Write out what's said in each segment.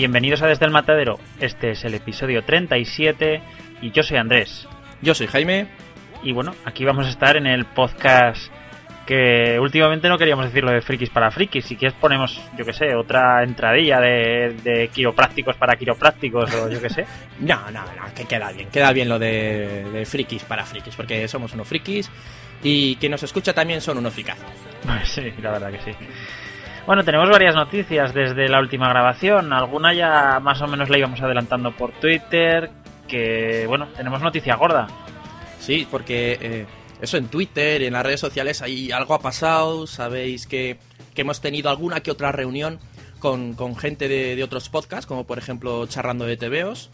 Bienvenidos a Desde el Matadero. Este es el episodio 37 y yo soy Andrés. Yo soy Jaime. Y bueno, aquí vamos a estar en el podcast que últimamente no queríamos decirlo de frikis para frikis. Si quieres ponemos, yo que sé, otra entradilla de, de quiroprácticos para quiroprácticos o yo que sé. No, no, no, que queda bien. Queda bien lo de, de frikis para frikis, porque somos unos frikis y quien nos escucha también son unos frikazos. Pues sí, la verdad que sí. Bueno, tenemos varias noticias desde la última grabación. Alguna ya más o menos la íbamos adelantando por Twitter. Que, bueno, tenemos noticia gorda. Sí, porque eh, eso en Twitter en las redes sociales ahí algo ha pasado. Sabéis que, que hemos tenido alguna que otra reunión con, con gente de, de, otros podcasts, como por ejemplo Charrando de TVOs.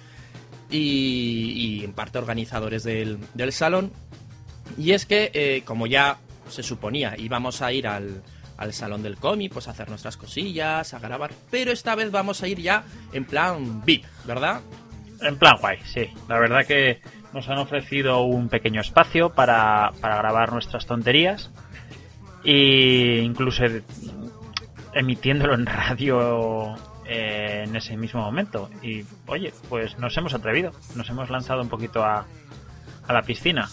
Y, y en parte organizadores del, del salón. Y es que, eh, como ya se suponía, íbamos a ir al, al salón del cómic, pues a hacer nuestras cosillas, a grabar. Pero esta vez vamos a ir ya en plan VIP, ¿verdad? En plan guay, sí. La verdad que nos han ofrecido un pequeño espacio para, para grabar nuestras tonterías. E incluso emitiéndolo en radio eh, en ese mismo momento. Y oye, pues nos hemos atrevido. Nos hemos lanzado un poquito a, a la piscina.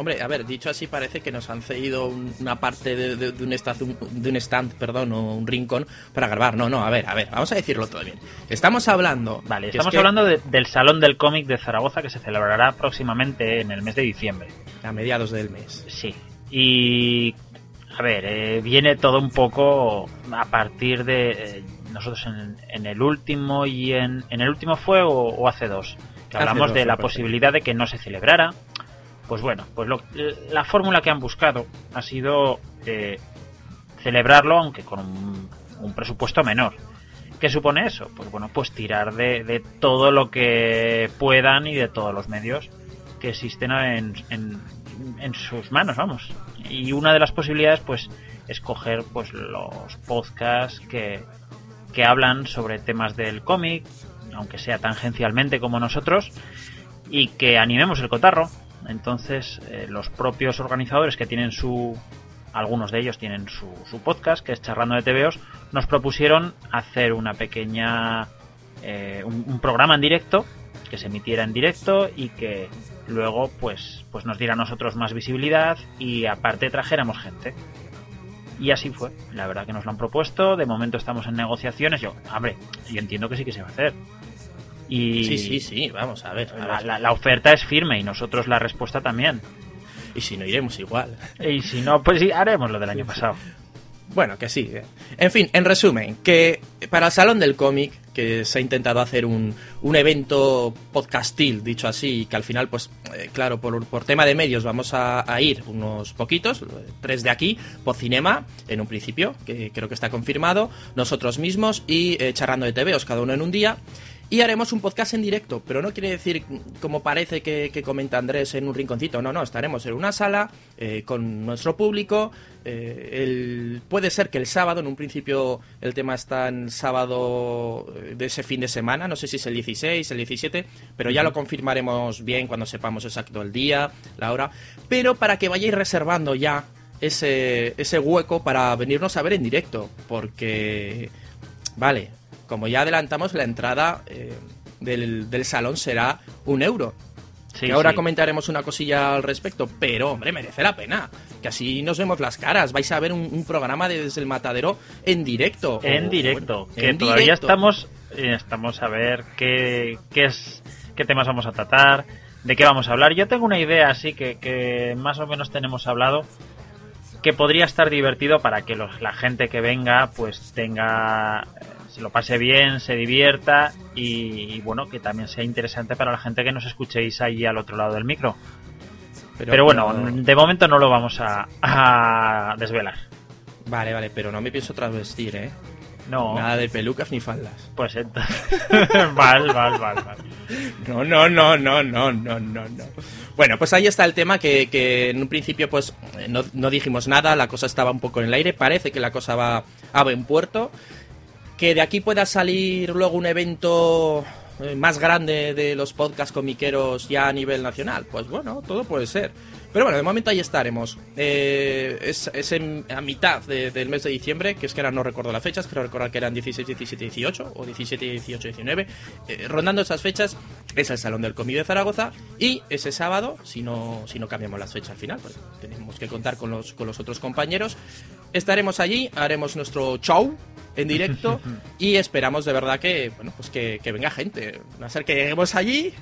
Hombre, a ver, dicho así parece que nos han cedido una parte de, de, de, un stand, de, un stand, perdón, o un rincón para grabar. No, no, a ver, a ver, vamos a decirlo todo bien. Estamos hablando... Vale, estamos es que... hablando de, del Salón del Cómic de Zaragoza que se celebrará próximamente en el mes de diciembre. A mediados del mes. Sí. Y... A ver, eh, viene todo un poco a partir de... Eh, nosotros en, en, el último y en, en el último fue o, o hace dos. Que hablamos dos, de la posibilidad de que no se celebrara pues bueno, pues lo, la fórmula que han buscado ha sido eh, celebrarlo, aunque con un, presupuesto menor. ¿Qué supone eso? Pues bueno, pues tirar de, de, todo lo que puedan y de todos los medios que existen en, en, en, sus manos, vamos. Y una de las posibilidades, pues, es coger pues los podcasts que, que hablan sobre temas del cómic, aunque sea tangencialmente como nosotros, y que animemos el cotarro, entonces, eh, los propios organizadores que tienen su. Algunos de ellos tienen su, su podcast, que es Charrando de TVOs, nos propusieron hacer una pequeña. Eh, un, programa en directo, que se emitiera en directo y que luego pues, pues nos diera a nosotros más visibilidad y aparte trajéramos gente. Y así fue. La verdad que nos lo han propuesto. De momento estamos en negociaciones. Yo, hombre, yo entiendo que sí que se va a hacer. Y sí, sí, sí, vamos a ver. A la, ver. La, la, oferta es firme y nosotros la respuesta también. Y si no, iremos igual. Y si no, pues haremos lo del año pasado. Bueno, que sí. ¿eh? En fin, en resumen, que para el Salón del Cómic, que se ha intentado hacer un, un evento podcastil, dicho así, que al final, pues, eh, claro, por, por, tema de medios vamos a, a, ir unos poquitos, tres de aquí, por cinema, en un principio, que creo que está confirmado, nosotros mismos y eh, charrando de TVOs, cada uno en un día. Y haremos un podcast en directo, pero no quiere decir, como parece que, comenta Andrés, en un rinconcito. No, no, estaremos en una sala eh, con nuestro público. Eh, el, puede ser que el sábado, en un principio el tema está en sábado de ese fin de semana, no sé si es el 16, el 17, pero ya lo confirmaremos bien cuando sepamos exacto el día, la hora. Pero para que vayáis reservando ya ese, ese hueco para venirnos a ver en directo, porque, vale, como ya adelantamos, la entrada eh, del, del, salón será un euro. Sí, que ahora sí. comentaremos una cosilla al respecto, pero hombre, merece la pena. Que así nos vemos las caras. Vais a ver un, un programa de desde el matadero en directo. En o, directo. Bueno, que en todavía directo. estamos, eh, estamos a ver qué, qué, es, qué temas vamos a tratar, de qué vamos a hablar. Yo tengo una idea así que, que más o menos tenemos hablado que podría estar divertido para que los, la gente que venga pues tenga lo pase bien, se divierta y, y, bueno, que también sea interesante para la gente que nos escuchéis ahí al otro lado del micro. Pero, pero bueno, pero... de momento no lo vamos a, a, desvelar. Vale, vale, pero no me pienso travestir, ¿eh? No. Nada de pelucas ni faldas. Pues entonces. mal, mal, mal. No, no, no, no, no, no, no, no. Bueno, pues ahí está el tema que, que en un principio pues no, no, dijimos nada, la cosa estaba un poco en el aire, parece que la cosa va a buen puerto que de aquí pueda salir luego un evento eh, más grande de los podcasts comiqueros ya a nivel nacional. Pues bueno, todo puede ser. Pero bueno, de momento ahí estaremos. Eh, es, a mitad del mes de diciembre, que es que ahora no recuerdo las fechas, creo recordar que eran 16, 17, 18 o 17, 18, 19. rondando esas fechas es el Salón del Comí de Zaragoza y ese sábado, si no, si no cambiamos las fechas al final, pues tenemos que contar con los, con los otros compañeros, estaremos allí, haremos nuestro show en directo y esperamos de verdad que, bueno, pues que, que venga gente. A ser que lleguemos allí,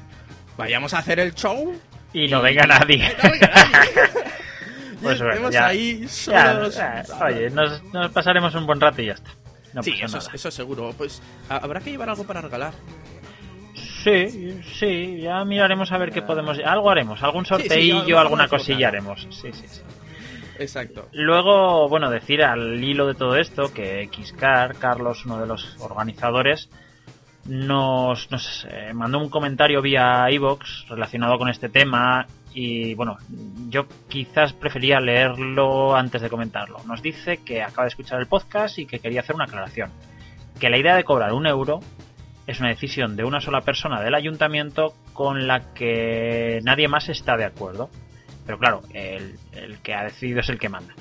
vayamos a hacer el show y no venga nadie. pues bueno, ya, ahí solos. oye, nos, pasaremos un buen rato y ya está. sí, eso, eso seguro. Pues habrá que llevar algo para regalar. Sí, sí, ya miraremos a ver qué podemos. Algo haremos, algún sorteillo, alguna cosilla haremos. Sí, sí, sí. Exacto. Luego, bueno, decir al hilo de todo esto que Xcar, Carlos, uno de los organizadores, nos, nos eh, mandó un comentario vía iBox relacionado con este tema y bueno, yo quizás prefería leerlo antes de comentarlo. Nos dice que acaba de escuchar el podcast y que quería hacer una aclaración. Que la idea de cobrar un euro es una decisión de una sola persona del ayuntamiento con la que nadie más está de acuerdo. Pero claro, el, el que ha decidido es el que manda.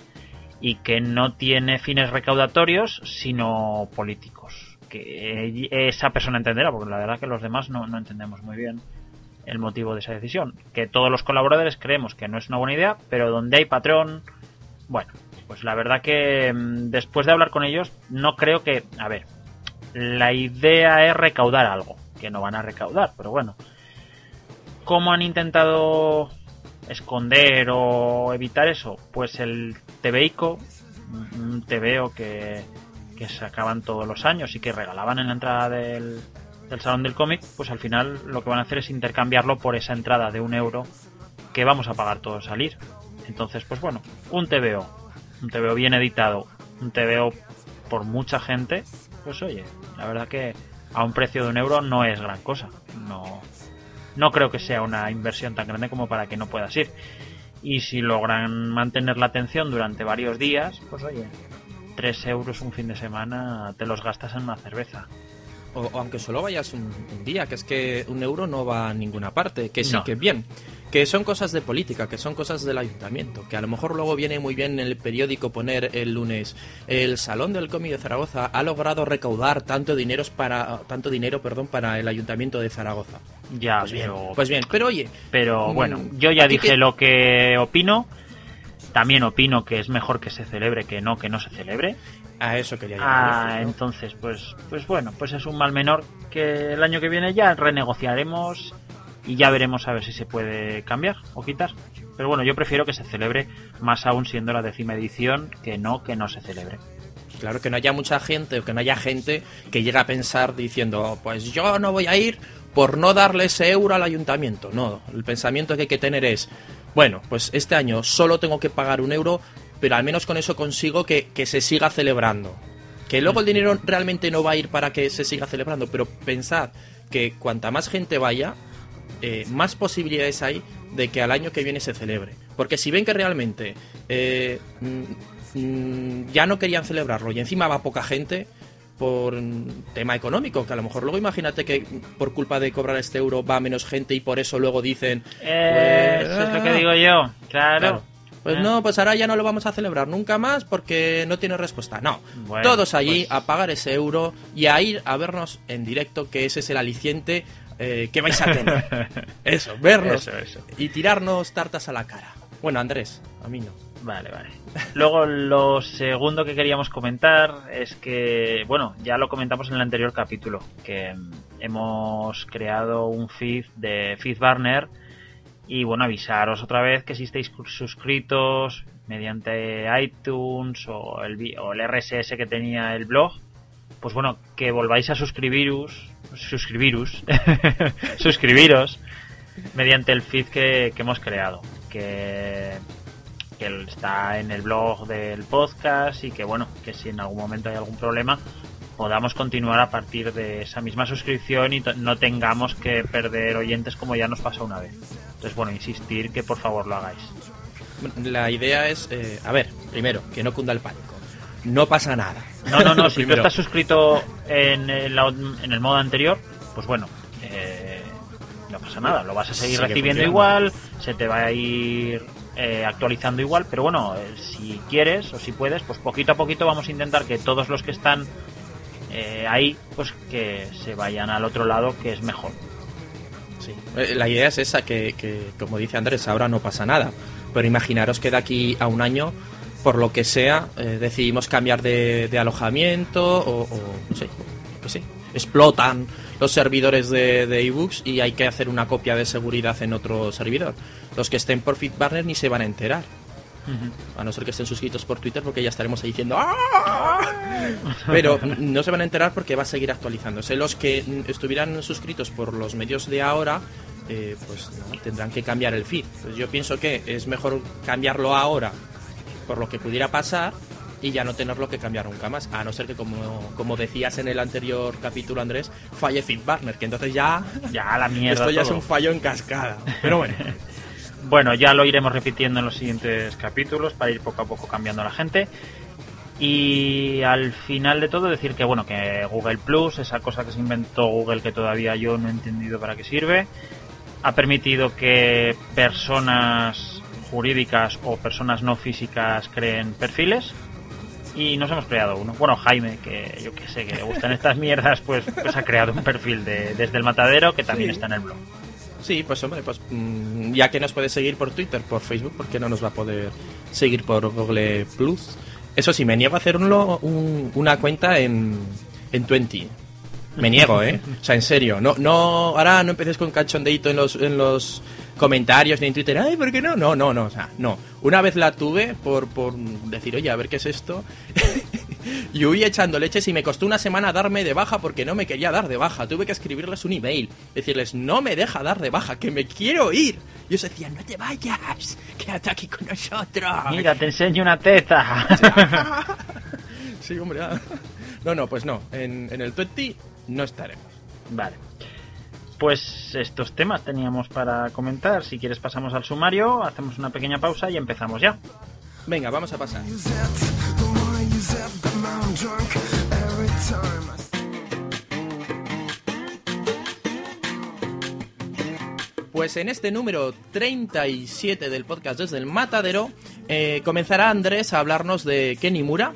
Y que no tiene fines recaudatorios, sino políticos que esa persona entenderá, porque la verdad que los demás no, entendemos muy bien el motivo de esa decisión. Que todos los colaboradores creemos que no es una buena idea, pero donde hay patrón, bueno, pues la verdad que mm, después de hablar con ellos, no creo que, a ver, la idea es recaudar algo, que no van a recaudar, pero bueno. ¿Cómo han intentado esconder o evitar eso? Pues el TVICO, un TVO que que sacaban todos los años y que regalaban en la entrada del, salón del cómic, pues al final lo que van a hacer es intercambiarlo por esa entrada de un euro que vamos a pagar todos salir. Entonces, pues bueno, un TVO, un TVO bien editado, un TVO por mucha gente, pues oye, la verdad que a un precio de un euro no es gran cosa. No, no creo que sea una inversión tan grande como para que no puedas ir. Y si logran mantener la atención durante varios días, pues oye, 3 euros un fin de semana te los gastas en una cerveza. O, aunque solo vayas un, día, que es que un euro no va a ninguna parte, que sí, que bien. Que son cosas de política, que son cosas del ayuntamiento, que a lo mejor luego viene muy bien en el periódico poner el lunes el Salón del Cómic de Zaragoza ha logrado recaudar tanto dinero para tanto dinero, perdón, para el ayuntamiento de Zaragoza. Ya, pues bien, pues bien, pero oye, pero bueno, mm, yo ya dije lo que opino también opino que es mejor que se celebre que no que no se celebre. A eso quería llegar. Ah, entonces, pues, pues bueno, pues es un mal menor que el año que viene ya renegociaremos y ya veremos a ver si se puede cambiar o quitar. Pero bueno, yo prefiero que se celebre más aún siendo la décima edición que no que no se celebre. Claro, que no haya mucha gente o que no haya gente que llegue a pensar diciendo, pues yo no voy a ir por no darle ese euro al ayuntamiento. No, el pensamiento que hay que tener es, bueno, pues este año solo tengo que pagar un euro, pero al menos con eso consigo que, se siga celebrando. Que luego el dinero realmente no va a ir para que se siga celebrando, pero pensad que cuanta más gente vaya, eh, más posibilidades hay de que al año que viene se celebre. Porque si ven que realmente eh, mm, ya no querían celebrarlo y encima va poca gente, por tema económico, que a lo mejor luego imagínate que por culpa de cobrar este euro va menos gente y por eso luego dicen... Eh, pues, eso es lo que digo yo, claro. Pues ah. no, pues ahora ya no lo vamos a celebrar nunca más porque no tiene respuesta. No, todos allí pues a pagar ese euro y a ir a vernos en directo, que ese es el aliciente eh, que vais a tener. eso, vernos y tirarnos tartas a la cara. Bueno, Andrés, a mí no. Vale, vale. Luego lo segundo que queríamos comentar es que, bueno, ya lo comentamos en el anterior capítulo, que hemos creado un feed de FeedBurner y bueno, avisaros otra vez que si estáis suscritos mediante iTunes o el, o el RSS que tenía el blog, pues bueno, que volváis a suscribiros, suscribiros, suscribiros mediante el feed que, hemos creado. Que que está en el blog del podcast y que bueno, que si en algún momento hay algún problema podamos continuar a partir de esa misma suscripción y no tengamos que perder oyentes como ya nos pasó una vez. Entonces bueno, insistir que por favor lo hagáis. La idea es, eh, a ver, primero, que no cunda el pánico. No pasa nada. No, no, no, si tú estás suscrito en el, en el modo anterior, pues bueno, eh, no pasa nada, lo vas a seguir recibiendo igual, se te va a ir eh, actualizando igual, pero bueno, eh, si quieres o si puedes, pues poquito a poquito vamos a intentar que todos los que están eh, ahí, pues que se vayan al otro lado, que es mejor. Sí. La idea es esa, que, que como dice Andrés, ahora no pasa nada, pero imaginaros que de aquí a un año por lo que sea, decidimos cambiar de, alojamiento o, o, no sé, que sí, explotan los servidores de ebooks y hay que hacer una copia de seguridad en otro servidor. Los que estén por FitBarner ni se van a enterar. A no ser que estén suscritos por Twitter porque ya estaremos ahí diciendo ¡Ah! Pero no se van a enterar porque va a seguir actualizándose. Los que estuvieran suscritos por los medios de ahora, eh, pues tendrán que cambiar el feed. Pues yo pienso que es mejor cambiarlo ahora por lo que pudiera pasar y ya no tenerlo que cambiar nunca más. A no ser que, como, como decías en el anterior capítulo, Andrés, falle FitBarner, que entonces ya. Ya la mierda. Esto ya es un fallo en cascada. Pero bueno. bueno, ya lo iremos repitiendo en los siguientes capítulos para ir poco a poco cambiando a la gente. Y al final de todo decir que bueno, que Google Plus, esa cosa que se inventó Google que todavía yo no he entendido para qué sirve, ha permitido que personas jurídicas o personas no físicas creen perfiles y nos hemos creado uno. Bueno, Jaime, que yo que sé, que le gustan estas mierdas, pues, pues ha creado un perfil de, desde el matadero que también está en el blog. Sí, pues hombre, pues mm, ya que nos puede seguir por Twitter, por Facebook, ¿por qué no nos va a poder seguir por Google Plus? Eso sí, me niego a hacer una cuenta en, en 20. Me niego, ¿eh? O sea, en serio. No, no, ahora no empieces con cachondeito en los, en los comentarios ni en Twitter, ay, ¿por qué no? No, no, no, o sea, no. Una vez la tuve por, por decir, oye, a ver qué es esto. y huí echando leches y me costó una semana darme de baja porque no me quería dar de baja. Tuve que escribirles un email, decirles, no me deja dar de baja, que me quiero ir. Y ellos decían, no te vayas, quédate aquí con nosotros. Mira, te enseño una teta. sí, hombre. Ah. No, no, pues no. En, en el 20 no estaremos. Vale. Pues estos temas teníamos para comentar. Si quieres pasamos al sumario, hacemos una pequeña pausa y empezamos ya. Venga, vamos a pasar. Pues en este número 37 del podcast desde el Matadero eh, comenzará Andrés a hablarnos de Kenny Mura,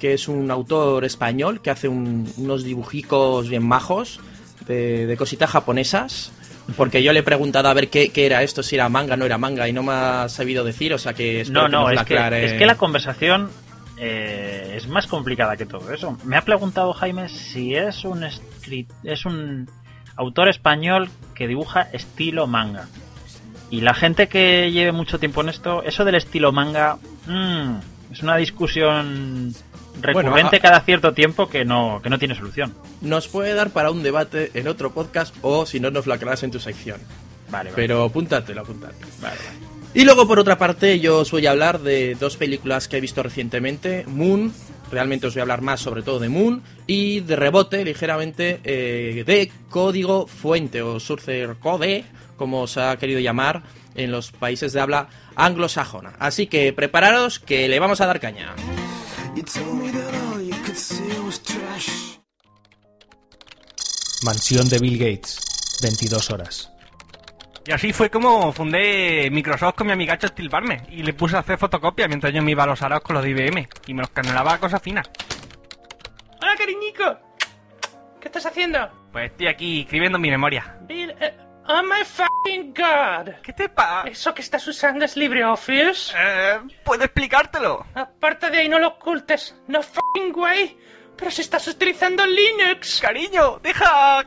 que es un autor español que hace unos dibujicos bien majos de, cositas japonesas. Porque yo le he preguntado a ver qué, era esto, si era manga, no era manga, y no me ha sabido decir, o sea que No, no, es, que, es que la conversación eh, es más complicada que todo eso. Me ha preguntado Jaime si es un, es un autor español que dibuja estilo manga. Y la gente que lleve mucho tiempo en esto, eso del estilo manga, mmm, es una discusión recurrente cada cierto tiempo que no, que no tiene solución. Nos puede dar para un debate en otro podcast o si no nos lo aclaras en tu sección. Vale, Pero apúntatelo, apúntatelo. Vale, Y luego, por otra parte, yo os voy a hablar de dos películas que he visto recientemente. Moon, realmente os voy a hablar más sobre todo de Moon. Y de rebote, ligeramente, eh, de Código Fuente o Source Code, como se ha querido llamar en los países de habla anglosajona. Así que prepararos que le vamos a dar caña. Mansión de Bill Gates, 22 horas. Y así fue como fundé Microsoft con mi amigacho Steve Barnes y le puse a hacer fotocopias mientras yo me iba a los araos con los de IBM y me los canelaba a cosas finas. ¡Hola, cariñico! ¿Qué estás haciendo? Pues estoy aquí escribiendo mi memoria. Bill, eh, oh my fucking god. ¿Qué te pasa? ¿Eso que estás usando es LibreOffice? Eh, ¿puedo explicártelo? Aparte de ahí, no lo ocultes. No fucking way. Pero si estás utilizando Linux. Cariño, deja...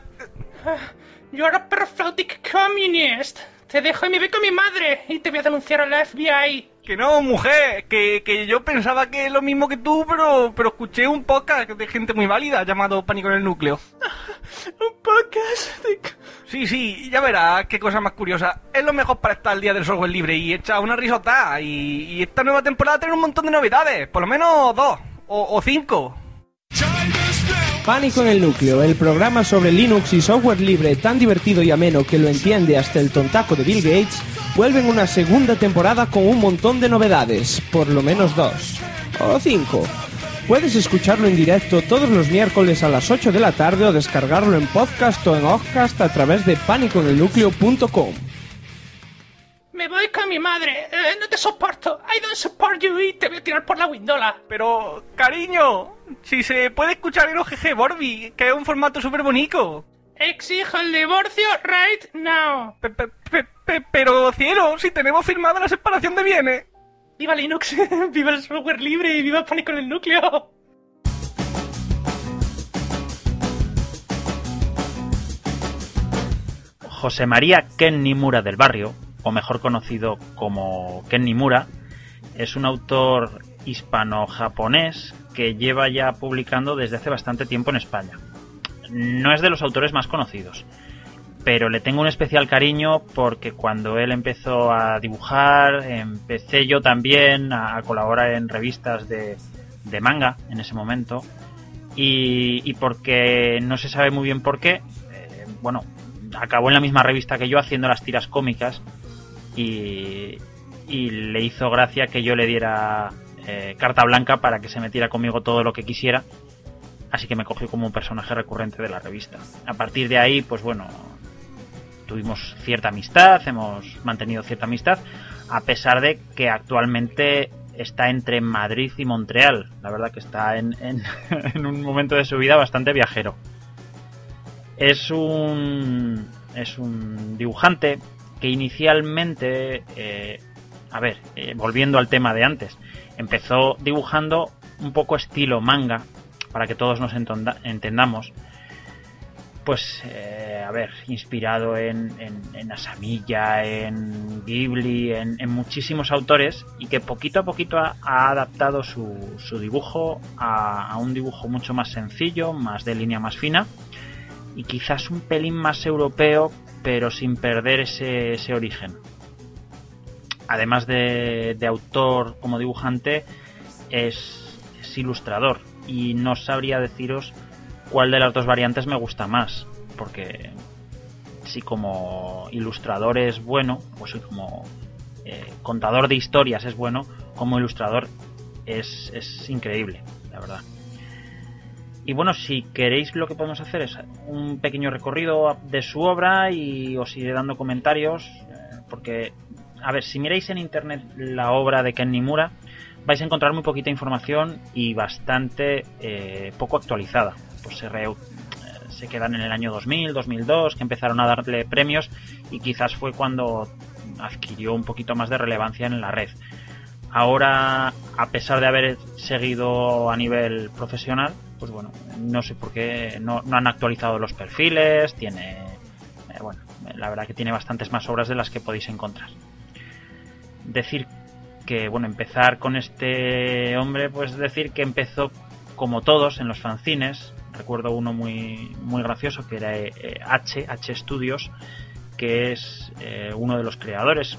You are a prophetic communist. Te dejo y me voy con mi madre y te voy a denunciar a la FBI. Que no, mujer, que, que yo pensaba que es lo mismo que tú, pero, pero escuché un podcast de gente muy válida llamado Pánico en el Núcleo. ¿Un podcast? Sí, sí, ya verás qué cosa más curiosa. Es lo mejor para estar al día del software libre y echa una risota. Y, y esta nueva temporada tiene un montón de novedades, por lo menos dos o, o cinco. Pánico en el núcleo, el programa sobre Linux y software libre tan divertido y ameno que lo entiende hasta el tontaco de Bill Gates, vuelve en una segunda temporada con un montón de novedades, por lo menos dos. O cinco. Puedes escucharlo en directo todos los miércoles a las 8 de la tarde o descargarlo en podcast o en Occast a través de pánicoenelnúcleo.com. Me voy con mi madre. Eh, no te soporto. I don't support you y te voy a tirar por la windola. Pero, cariño, si se puede escuchar en OGG Borby, que es un formato súper bonito. Exijo el divorcio right now. Pe- pe- pe- pe- pero, cielo, si tenemos firmada la separación de bienes. ¡Viva Linux! ¡Viva el software libre y viva Pánico en el núcleo! José María Ken Nimura del Barrio, o mejor conocido como Ken Nimura, es un autor hispano-japonés que lleva ya publicando desde hace bastante tiempo en España. No es de los autores más conocidos, pero le tengo un especial cariño porque cuando él empezó a dibujar, empecé yo también a colaborar en revistas de, de manga en ese momento. Y, y porque no se sabe muy bien por qué, eh, bueno, acabó en la misma revista que yo haciendo las tiras cómicas y, y le hizo gracia que yo le diera eh, carta blanca para que se metiera conmigo todo lo que quisiera. Así que me cogió como un personaje recurrente de la revista. A partir de ahí, pues bueno, tuvimos cierta amistad, hemos mantenido cierta amistad, a pesar de que actualmente está entre Madrid y Montreal. La verdad que está en, en, en un momento de su vida bastante viajero. Es un, es un dibujante que inicialmente, eh, a ver, eh, volviendo al tema de antes, empezó dibujando un poco estilo manga, para que todos nos entendamos. Pues, eh, a ver, inspirado en, en, en en Ghibli, en, muchísimos autores, y que poquito a poquito ha, adaptado su, dibujo a un dibujo mucho más sencillo, más de línea más fina, y quizás un pelín más europeo, pero sin perder ese, ese origen. Además de, de autor como dibujante, es, ilustrador y no sabría deciros cuál de las dos variantes me gusta más, porque si como ilustrador es bueno, pues si como eh, contador de historias es bueno, como ilustrador es, es increíble, la verdad. Y bueno, si queréis lo que podemos hacer es un pequeño recorrido de su obra y os iré dando comentarios, eh, porque, a ver, si miráis en internet la obra de Ken Nimura, vais a encontrar muy poquita información y bastante eh, poco actualizada. Pues se, re- eh, se quedan en el año 2000, 2002, que empezaron a darle premios y quizás fue cuando adquirió un poquito más de relevancia en la red. Ahora, a pesar de haber seguido a nivel profesional, pues bueno, no sé por qué no, han actualizado los perfiles, tiene, eh, bueno, la verdad que tiene bastantes más obras de las que podéis encontrar. Decir que, bueno, empezar con este hombre, pues decir que empezó como todos en los fanzines. Recuerdo uno muy, muy gracioso que era eh, H, H Studios, que es eh, uno de los creadores.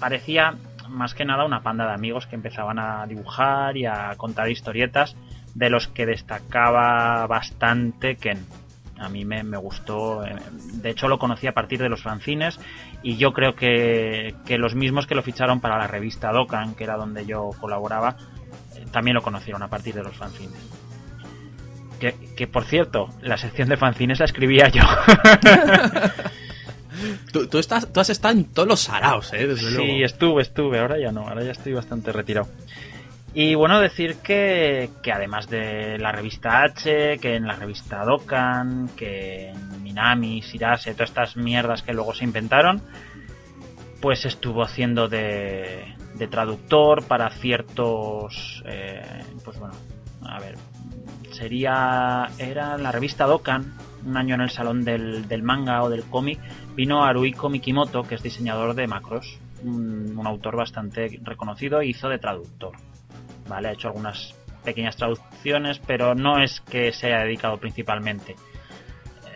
Parecía más que nada una panda de amigos que empezaban a dibujar y a contar historietas, de los que destacaba bastante Ken. A mí me, me gustó, eh, de hecho lo conocí a partir de los fanzines y yo creo que, que los mismos que lo ficharon para la revista Dokkan, que era donde yo colaboraba, eh, también lo conocieron a partir de los fanzines. Que, que por cierto, la sección de fanzines la escribía yo. Tú, tú estás, tú has estado en todos los saraos, ¿eh? Desde luego. Sí, estuve, estuve, ahora ya no, ahora ya estoy bastante retirado. Y bueno, decir que, que además de la revista H, que en la revista Dokkan, que en Minami, Shirase, todas estas mierdas que luego se inventaron, pues estuvo haciendo de, traductor para ciertos, eh, pues bueno, a ver, sería, era la revista Dokkan, un año en el salón del, manga o del cómic, vino Haruiko Mikimoto, que es diseñador de macros, un, un autor bastante reconocido, e hizo de traductor. Ha hecho algunas pequeñas traducciones, pero no es que se haya dedicado principalmente.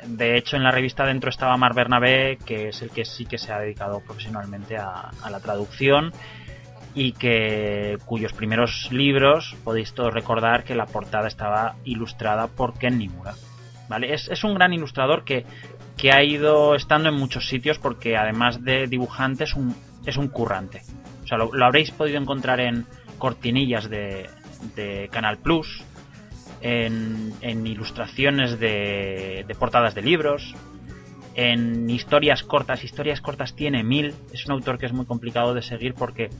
De hecho, en la revista dentro estaba Mar Bernabé, que es el que sí que se ha dedicado profesionalmente a, la traducción y que cuyos primeros libros podéis todos recordar que la portada estaba ilustrada por Ken Nimura. ¿Vale? Es, un gran ilustrador que, que ha ido estando en muchos sitios porque además de dibujante es un, es un currante. O sea, lo habréis podido encontrar en cortinillas de, Canal Plus, en, en ilustraciones de, de portadas de libros, En historias cortas, historias cortas tiene mil. Es un autor que es muy complicado de seguir porque,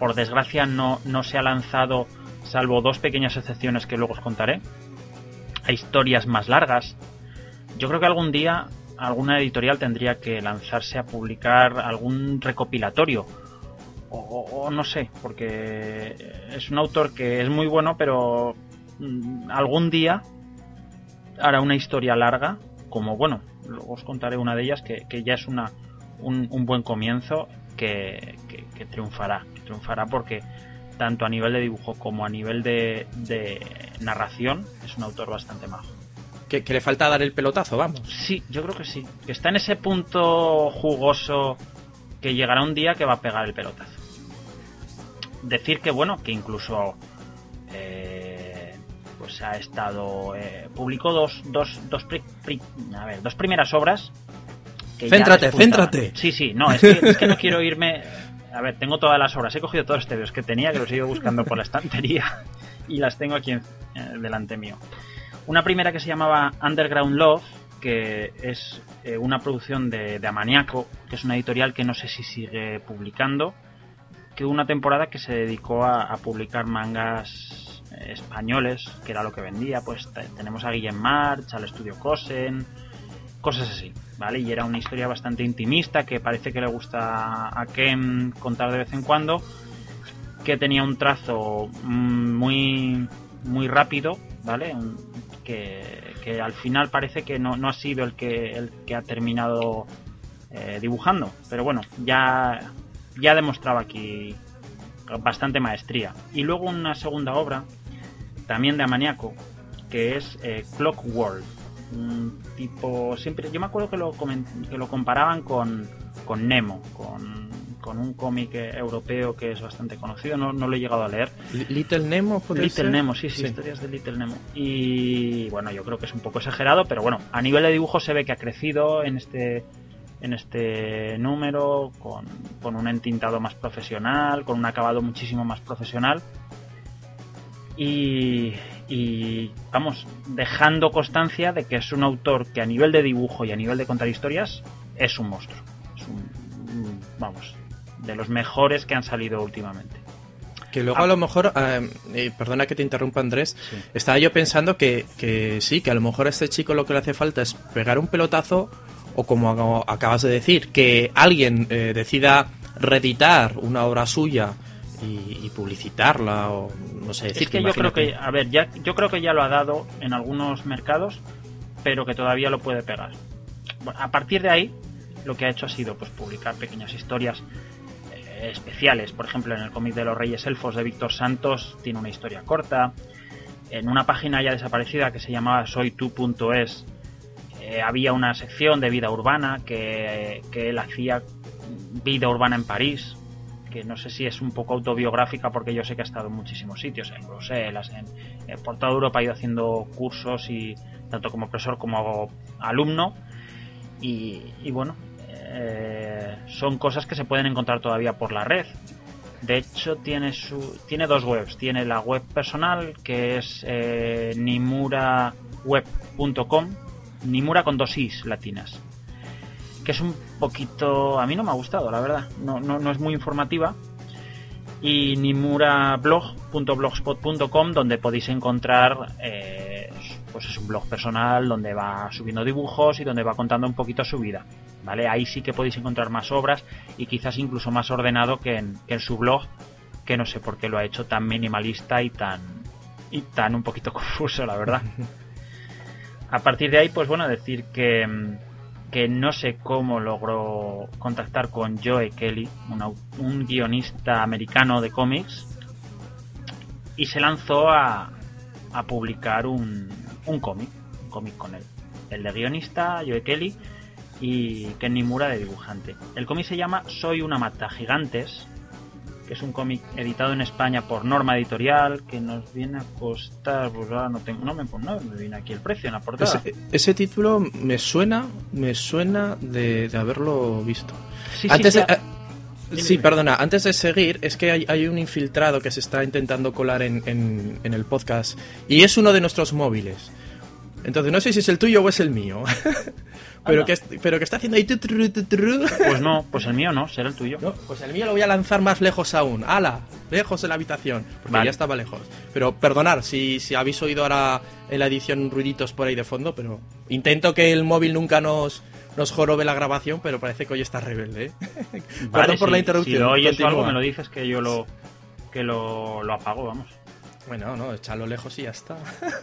por desgracia, no, no se ha lanzado, salvo dos pequeñas excepciones que luego os contaré, a historias más largas. Yo creo que algún día alguna editorial tendría que lanzarse a publicar algún recopilatorio. O, no sé, porque es un autor que es muy bueno, pero mm, algún día hará una historia larga, como bueno, luego os contaré una de ellas que, que ya es una, un, un buen comienzo que, que- que triunfará. triunfará porque tanto a nivel de dibujo como a nivel de, de narración es un autor bastante majo. Que, que le falta dar el pelotazo, vamos. Sí, yo creo que sí. Que está en ese punto jugoso que llegará un día que va a pegar el pelotazo. Decir que, bueno, que incluso eh, pues ha estado. eh, publicó dos, dos, dos, pri- pri- a ver, dos primeras obras. que Céntrate, céntrate. Sí, sí, no, es que, es que no quiero irme. A ver, tengo todas las obras. He cogido todos los tebeos que tenía, que los he ido buscando por la estantería. Y las tengo aquí en- eh, delante mío. Una primera que se llamaba Underground Love, que es eh, una producción de, de Amaniaco, que es una editorial que no sé si sigue publicando, que una temporada que se dedicó a, publicar mangas eh, españoles, que era lo que vendía, pues te- tenemos a Guillem March, al estudio Cosen, cosas así, ¿vale? Y era una historia bastante intimista que parece que le gusta a Ken contar de vez en cuando, que tenía un trazo mm, muy muy rápido, ¿vale? Que, que al final parece que no, no ha sido el que el que ha terminado eh, dibujando, pero bueno, ya ya demostraba aquí bastante maestría. Y luego una segunda obra, también de Amaniaco, que es eh, Clock World. Un tipo, siempre, yo me acuerdo que lo, que lo comparaban con, con Nemo, con, con un cómic europeo que es bastante conocido, no, no lo he llegado a leer. Li- Little Nemo, puede Little ser? Nemo, sí, sí, historias de Little Nemo. Y bueno, yo creo que es un poco exagerado, pero bueno, a nivel de dibujo se ve que ha crecido en este en este número, con, con un entintado más profesional, con un acabado muchísimo más profesional. Y, y vamos, dejando constancia de que es un autor que a nivel de dibujo y a nivel de contar historias es un monstruo. Es un, vamos, de los mejores que han salido últimamente. Que luego a lo mejor, eh, eh, perdona que te interrumpa Andrés, estaba yo pensando que, que sí, que a lo mejor a este chico lo que le hace falta es pegar un pelotazo o como acabas de decir, que alguien eh, decida reeditar una obra suya y, y publicitarla o no sé decir es que yo creo que, a ver, ya, yo creo que ya lo ha dado en algunos mercados, pero que todavía lo puede pegar. Bueno, a partir de ahí, lo que ha hecho ha sido pues publicar pequeñas historias eh, especiales. Por ejemplo, en el cómic de los Reyes Elfos de Víctor Santos tiene una historia corta. En una página ya desaparecida que se llamaba soytu.es eh, había una sección de vida urbana que, que él hacía vida urbana en París, que no sé si es un poco autobiográfica porque yo sé que ha estado en muchísimos sitios, en Bruselas, en, eh, por toda Europa ha ido haciendo cursos y tanto como profesor como alumno y, bueno, eh, son cosas que se pueden encontrar todavía por la red. De hecho, tiene su tiene dos webs. Tiene la web personal que es eh, nimuraweb.com, Nimura con dos is latinas, que es un poquito a mí no me ha gustado, la verdad. No no, no es muy informativa. Y nimurablog.blogspot.com donde podéis encontrar eh, pues es un blog personal donde va subiendo dibujos y donde va contando un poquito su vida. ¿Vale? Ahí sí que podéis encontrar más obras y quizás incluso más ordenado que en, que en su blog, que no sé por qué lo ha hecho tan minimalista y tan y tan un poquito confuso, la verdad. A partir de ahí, pues bueno, decir que, mm, que no sé cómo logró contactar con Joe Kelly, un, guionista americano de cómics, y se lanzó a, a publicar un, un cómic, un cómic con él. El de guionista, Joe Kelly, y Ken Nimura de dibujante. El cómic se llama Soy una mata gigantes, que es un cómic editado en España por Norma Editorial, que nos viene a costar, pues ahora no tengo, no me, no me viene aquí el precio en la portada. Ese, ese título me suena, me suena de, de haberlo visto. Sí, sí, antes sí, de- eh, sí, perdona, antes de seguir, es que hay, hay un infiltrado que se está intentando colar en, en- en el podcast y es uno de nuestros móviles. Entonces no sé si es el tuyo o es el mío. pero, que, pero que está haciendo ahí... tu, tu. Pues no, pues el mío no, será el tuyo. No, pues el mío lo voy a lanzar más lejos aún. ¡Hala! Lejos en la habitación. Porque Vale. ya estaba lejos. Pero perdonar si, si habéis oído ahora en la edición ruiditos por ahí de fondo, pero intento que el móvil nunca nos, nos jorobe la grabación, pero parece que hoy está rebelde, ¿eh? Vale, Perdón por si- la interrupción. Si lo oyes algo, me lo dices que yo lo, que lo, lo apago, vamos. Bueno, no, échalo lejos y ya está.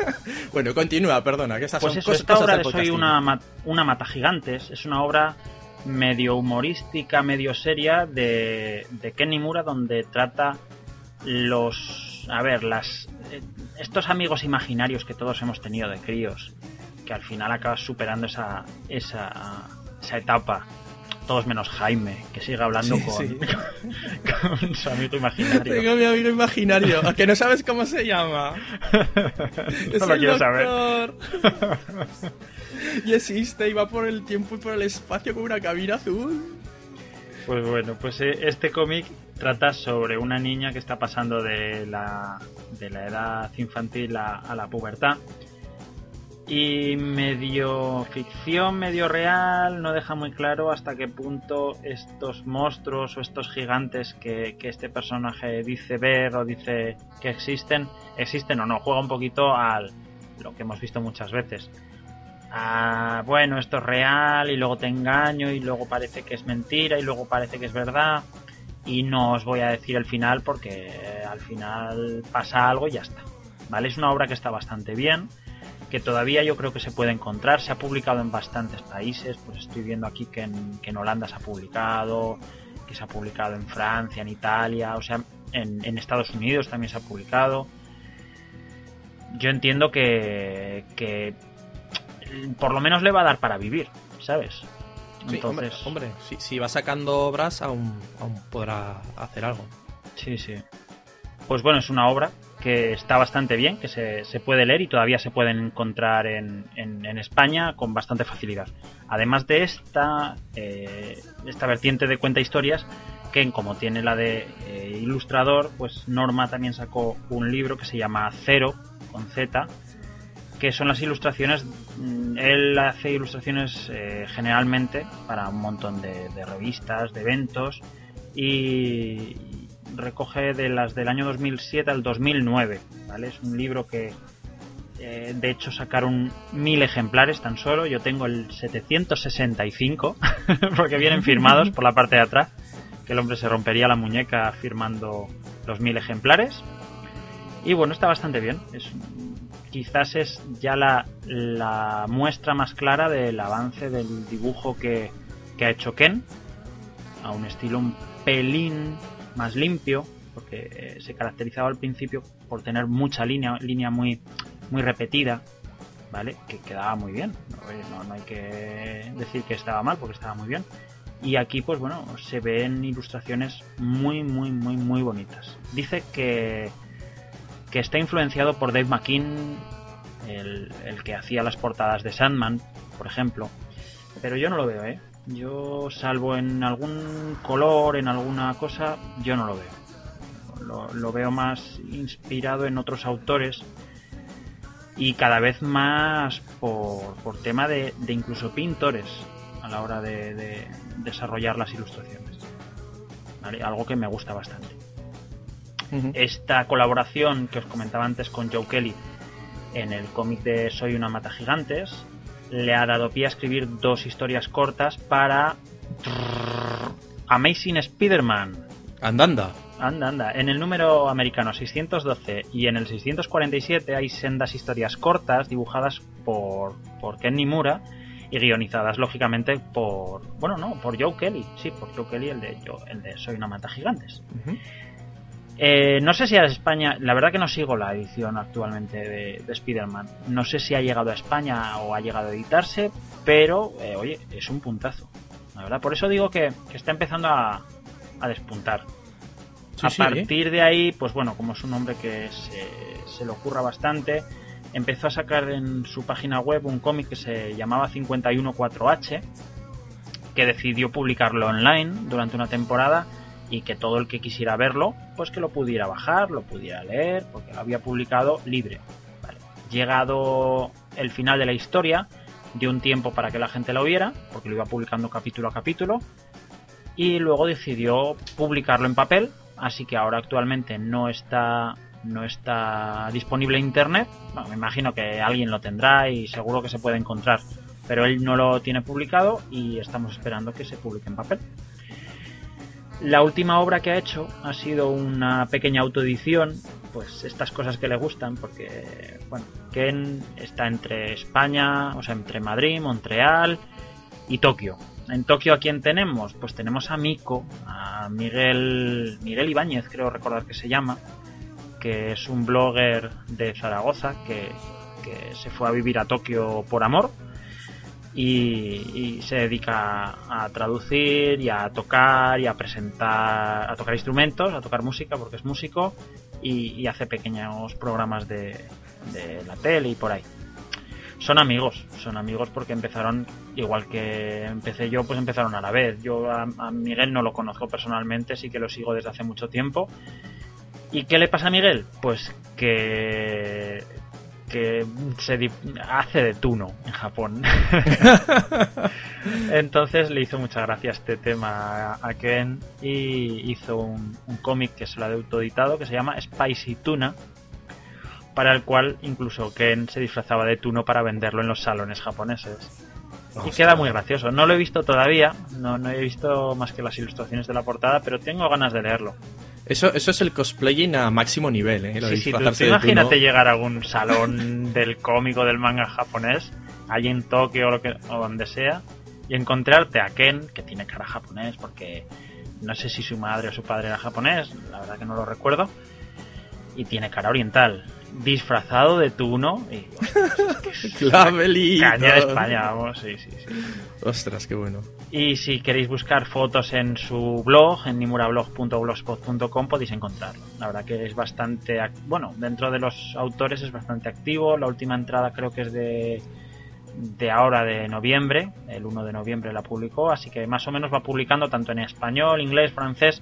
bueno, continúa, perdona, que estas Pues son eso, esta cosas obra de Soy una, una mata gigantes es una obra medio humorística, medio seria de, de Kenny Mura donde trata los... A ver, las eh, estos amigos imaginarios que todos hemos tenido de críos, que al final acabas superando esa, esa, esa etapa. Todos menos Jaime, que sigue hablando Sí, con, sí. con su amigo imaginario. Tengo mi amigo imaginario, ¿a que no sabes cómo se llama. es Solo el quiero saber. y existe, y va por el tiempo y por el espacio con una cabina azul. Pues bueno, pues eh, este cómic trata sobre una niña que está pasando de la, de la edad infantil a, a la pubertad. Y medio ficción, medio real, no deja muy claro hasta qué punto estos monstruos o estos gigantes que, que este personaje dice ver o dice que existen, existen o no. Juega un poquito al lo que hemos visto muchas veces. Bueno, esto es real y luego te engaño y luego parece que es mentira y luego parece que es verdad y no os voy a decir el final porque al final pasa algo y ya está. ¿Vale? Es una obra que está bastante bien, que todavía yo creo que se puede encontrar, se ha publicado en bastantes países, pues estoy viendo aquí que en, que en Holanda se ha publicado, que se ha publicado en Francia, en Italia, o sea, en, en Estados Unidos también se ha publicado. Yo entiendo que, que por lo menos le va a dar para vivir, ¿sabes? Sí, hombre, Entonces, hombre, si, si va sacando obras, aún, aún podrá hacer algo. Sí, sí. Pues bueno, es una obra que está bastante bien, que se, se puede leer y todavía se pueden encontrar en, en- España con bastante facilidad. Además de esta, eh, esta vertiente de cuenta historias, que como tiene la de eh, ilustrador, pues Norma también sacó un libro que se llama Cero, con Z, que son las ilustraciones. mm, Él hace ilustraciones eh, generalmente para un montón de revistas, de eventos y recoge de las del año 2007 al 2009. ¿vale? Es un libro que eh, de hecho sacaron mil ejemplares tan solo. Yo tengo el 765 porque vienen firmados por la parte de atrás. Que el hombre se rompería la muñeca firmando los mil ejemplares. Y bueno, está bastante bien. Es, quizás es ya la, la muestra más clara del avance del dibujo que, que ha hecho Ken. A un estilo un pelín más limpio. Porque eh, se caracterizaba al principio por tener mucha línea, línea muy, muy repetida. ¿Vale? Que quedaba muy bien. No, no- hay que decir que estaba mal porque estaba muy bien. Y aquí, pues bueno, se ven ilustraciones muy, muy, muy, muy bonitas. Dice que, que está influenciado por Dave McKean, el, el que hacía las portadas de Sandman, por ejemplo. Pero yo no lo veo, ¿eh? Yo, salvo en algún color, en alguna cosa, yo no lo veo. Lo, lo veo más inspirado en otros autores y cada vez más por, por tema de, de incluso pintores a la hora de, de desarrollar las ilustraciones. ¿Vale? Algo que me gusta bastante. Esta colaboración que os comentaba antes con Joe Kelly en el cómic de Soy una mata gigantes le ha dado pie a escribir dos historias cortas para Amazing Spider-Man. Andanda. Anda, anda. En el número americano 612 y en el 647 hay sendas historias cortas dibujadas por, por Ken Nimura y guionizadas, lógicamente, por. Bueno, no, por Joe Kelly. Sí, por Joe Kelly, el de, Joe- el de Soy una mata gigantes. Eh, no sé si a España, la verdad que no sigo la edición actualmente de, de Spider-Man. No sé si ha llegado a España o ha llegado a editarse, pero eh, oye, es un puntazo. La verdad, por eso digo que, que está empezando a, a despuntar. Sí, a sí, ¿eh? partir de ahí, pues bueno, como es un hombre que se, se le ocurra bastante, empezó a sacar en su página web un cómic que se llamaba 514H, que decidió publicarlo online durante una temporada y que todo el que quisiera verlo, pues que lo pudiera bajar, lo pudiera leer, porque lo había publicado libre. Llegado el final de la historia, dio un tiempo para que la gente lo viera, porque lo iba publicando capítulo a capítulo, y luego decidió publicarlo en papel, así que ahora actualmente no está no está disponible en internet. me imagino que alguien lo tendrá y seguro que se puede encontrar, pero él no lo tiene publicado y estamos esperando que se publique en papel. La última obra que ha hecho ha sido una pequeña autoedición, pues estas cosas que le gustan, porque bueno, Ken está entre España, o sea, entre Madrid, Montreal y Tokio. En Tokio, ¿a quién tenemos? Pues tenemos a Miko, a Miguel, Miguel Ibáñez, creo recordar que se llama, que es un blogger de Zaragoza que, se fue a vivir a Tokio por amor y, se dedica a traducir y a tocar y a presentar, a tocar instrumentos, a tocar música porque es músico y, hace pequeños programas de, de la tele y por ahí son amigos, son amigos porque empezaron, igual que empecé yo, pues empezaron a la vez. Yo a, Miguel no lo conozco personalmente, sí que lo sigo desde hace mucho tiempo ¿Y qué le pasa a Miguel? Pues que que se hace de Tuno en Japón. Entonces le hizo mucha gracia este tema a Ken y hizo un, cómic que se lo ha autoeditado que se llama Spicy Tuna, para el cual incluso Ken se disfrazaba de Tuno para venderlo en los salones japoneses. Y queda muy gracioso. No lo he visto todavía, no, no he visto más que las ilustraciones de la portada, pero tengo ganas de leerlo. Eso, eso es el cosplaying a máximo nivel, ¿eh? sí, sí, imagínate llegar a algún salón del cómico del manga japonés, allí en Tokio o, lo que, o donde sea, y encontrarte a Ken, que tiene cara japonés, porque no sé si su madre o su padre era japonés, la verdad que no lo recuerdo, y tiene cara oriental, disfrazado de Tuno, y... Caña de España, vamos, sí, sí, sí. Ostras, qué bueno. Y si queréis buscar fotos en su blog, en nimurablog.blogspot.com, podéis encontrarlo. La verdad que es bastante, bueno, dentro de los autores es bastante activo. La última entrada creo que es de, de ahora, de noviembre. El 1 de noviembre la publicó, así que más o menos va publicando tanto en español, inglés, francés.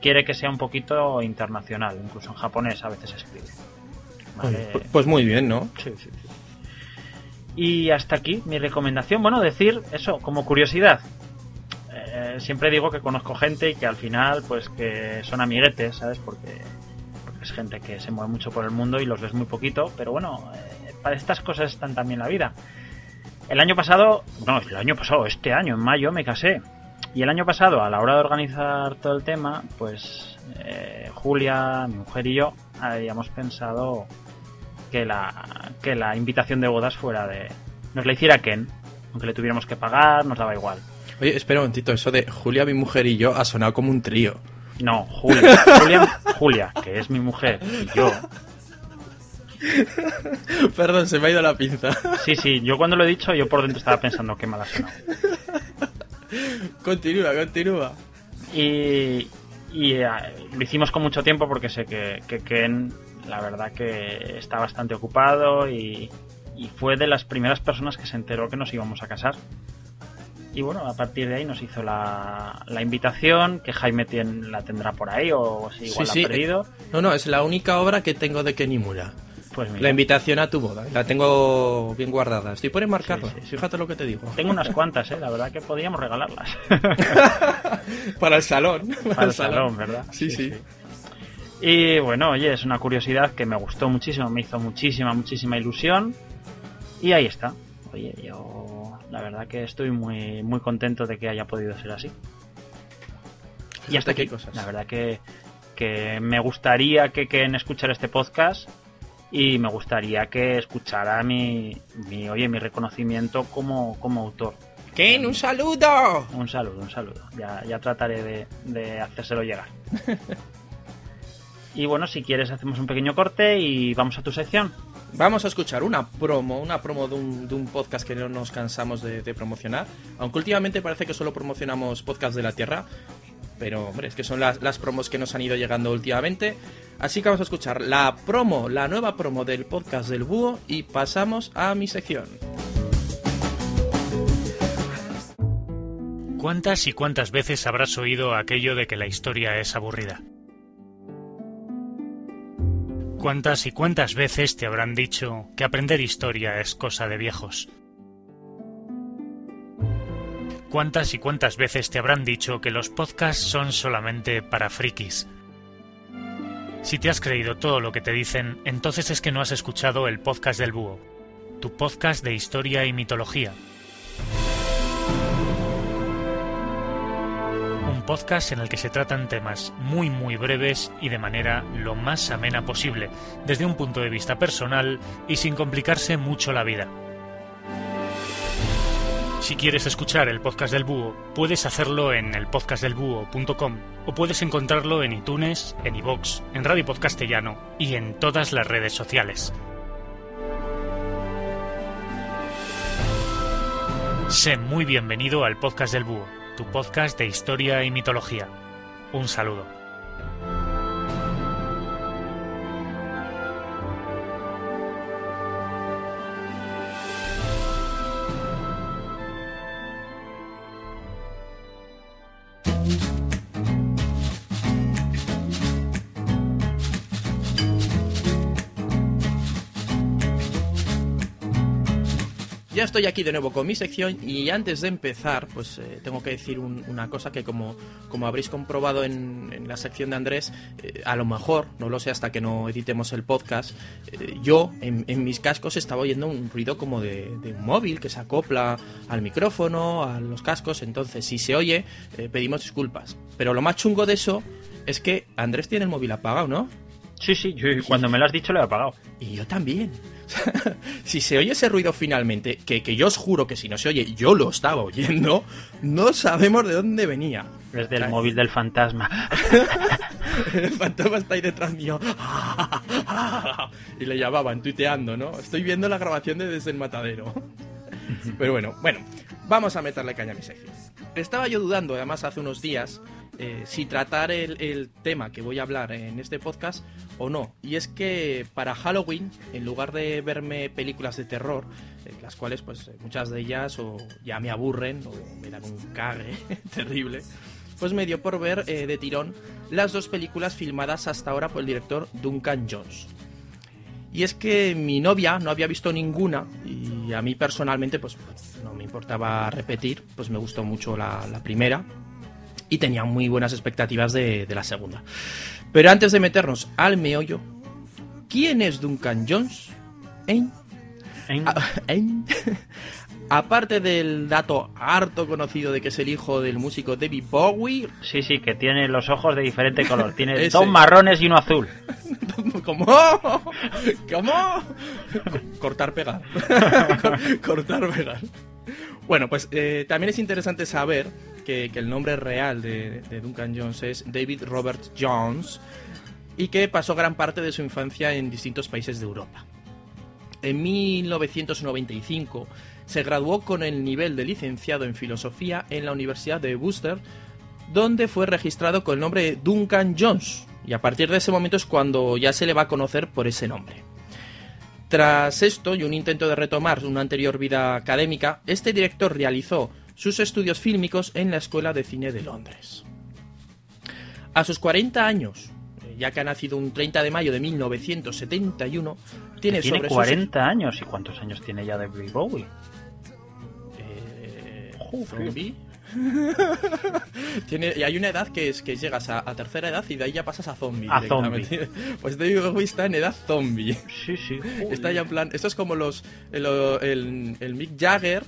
Quiere que sea un poquito internacional, incluso en japonés a veces escribe. Pues, pues muy bien, ¿no? Sí, sí, sí. Y hasta aquí mi recomendación. Bueno, decir eso, como curiosidad, eh, siempre digo que conozco gente y que al final, pues que son amiguetes, ¿sabes? Porque, es gente que se mueve mucho por el mundo y los ves muy poquito, pero bueno, eh, para estas cosas están también la vida. El año pasado, no, el año pasado, este año, en mayo, me casé. Y el año pasado, a la hora de organizar todo el tema, pues eh, Julia, mi mujer y yo habíamos pensado que la, que la invitación de bodas fuera de. Nos la hiciera Ken, aunque le tuviéramos que pagar, nos daba igual. Oye, espera un momentito, eso de Julia, mi mujer y yo ha sonado como un trío. No, Julia, Julia, Julia, que es mi mujer, y yo. Perdón, se me ha ido la pinza. Sí, sí, yo cuando lo he dicho, yo por dentro estaba pensando qué mal ha sonado. Continúa, continúa. Y, y eh, lo hicimos con mucho tiempo porque sé que, que Ken, la verdad que está bastante ocupado y, y fue de las primeras personas que se enteró que nos íbamos a casar. Y bueno, a partir de ahí nos hizo la, la invitación, que Jaime la tendrá por ahí o si igual la ha perdido. No, no, es la única obra que tengo de Kenimura. Pues La invitación a tu boda. La tengo bien guardada. Estoy por enmarcarla. Fíjate lo que te digo. Tengo unas cuantas, ¿eh? La verdad que podríamos regalarlas. Para el salón. Para, el salón, ¿verdad? sí, sí, Y bueno, oye, es una curiosidad que me gustó muchísimo, me hizo muchísima, muchísima ilusión. Y ahí está. Oye, yo la verdad que estoy muy, muy contento de que haya podido ser así. y hasta aquí, cosas. la verdad que, que me gustaría que Ken escuchara este podcast y me gustaría que escuchara mi, mi oye, mi reconocimiento como, como autor. Ken, un saludo. Un saludo, un saludo. Ya, ya trataré de, de hacérselo llegar. y bueno, si quieres hacemos un pequeño corte y vamos a tu sección. Vamos a escuchar una promo, una promo de un, de un podcast que no nos cansamos de, promocionar. Aunque últimamente parece que solo promocionamos podcasts de la Tierra. Pero, hombre, es que son las, las promos que nos han ido llegando últimamente. Así que vamos a escuchar la promo, la nueva promo del podcast del Búho y pasamos a mi sección. ¿Cuántas y cuántas veces habrás oído aquello de que la historia es aburrida? ¿Cuántas y cuántas veces te habrán dicho que aprender historia es cosa de viejos? ¿Cuántas y cuántas veces te habrán dicho que los podcasts son solamente para frikis? Si te has creído todo lo que te dicen, entonces es que no has escuchado el podcast del búho, tu podcast de historia y mitología. Podcast en el que se tratan temas muy muy breves y de manera lo más amena posible, desde un punto de vista personal y sin complicarse mucho la vida. Si quieres escuchar el podcast del búho, puedes hacerlo en elpodcastdelbúho.com o puedes encontrarlo en iTunes, en iVoox, en Radio Podcastellano y en todas las redes sociales. Sé muy bienvenido al podcast del búho, tu podcast de historia y mitología. Un saludo. Estoy aquí de nuevo con mi sección y antes de empezar, pues eh, tengo que decir un- una cosa que como, como habréis comprobado en, la sección de Andrés, eh, a lo mejor, no lo sé hasta que no editemos el podcast, eh, yo en, mis cascos estaba oyendo un ruido como de, un móvil que se acopla al micrófono, a los cascos, entonces si se oye, pedimos disculpas. Pero lo más chungo de eso es que Andrés tiene el móvil apagado, ¿no? Sí, sí, yo cuando me lo has dicho lo he apagado. Y yo también. si se oye ese ruido finalmente, que, que yo os juro que si no se oye, yo lo estaba oyendo, no sabemos de dónde venía. Es del Ay. móvil del fantasma. El fantasma está ahí detrás mío. y le llamaban tuiteando, ¿no? Estoy viendo la grabación de Desde el Matadero. Pero bueno, bueno, vamos a meterle caña a mi sección. Estaba yo dudando, además, hace unos días, eh, si tratar el, tema que voy a hablar en este podcast o no. Y es que para Halloween, en lugar de verme películas de terror, eh, las cuales, pues, eh, muchas de ellas o ya me aburren o me dan un cague terrible, pues me dio por ver de tirón las dos películas filmadas hasta ahora por el director Duncan Jones. Y es que mi novia no había visto ninguna y a mí personalmente pues no me importaba repetir, pues me gustó mucho la primera y tenía muy buenas expectativas de, de la segunda. Pero antes de meternos al meollo, ¿quién es Duncan Jones? ¿Eh? Ah, ¿eh? Aparte del dato harto conocido de que es el hijo del músico David Bowie, Sí, sí, que tiene los ojos de diferente color. Tiene dos marrones y uno azul. ¿Cómo? ¿Cómo? Co- Cortar, pegar. Cor- Cortar, pegar. Bueno, pues eh, también es interesante saber que, el nombre real de, de Duncan Jones es David Robert Jones y que pasó gran parte de su infancia en distintos países de Europa. En 1995 se graduó con el nivel de licenciado en filosofía en la Universidad de Worcester, donde fue registrado con el nombre de Duncan Jones, y a partir de ese momento es cuando ya se le va a conocer por ese nombre. Tras esto y un intento de retomar una anterior vida académica, este director realizó sus estudios fílmicos en la Escuela de Cine de Londres. A sus 40 años, ya que ha nacido un 30 de mayo de 1971, tiene, Tiene sobre sus- 40 años. ¿Y cuántos años tiene ya David Bowie? Eh, zombie. Tiene, y hay una edad que es que llegas a, a tercera edad y de ahí ya pasas a zombie. A directamente. Pues David Bowie está en edad zombie. Sí, sí. Está ya en plan. Esto es como los. El, el- el Mick Jagger,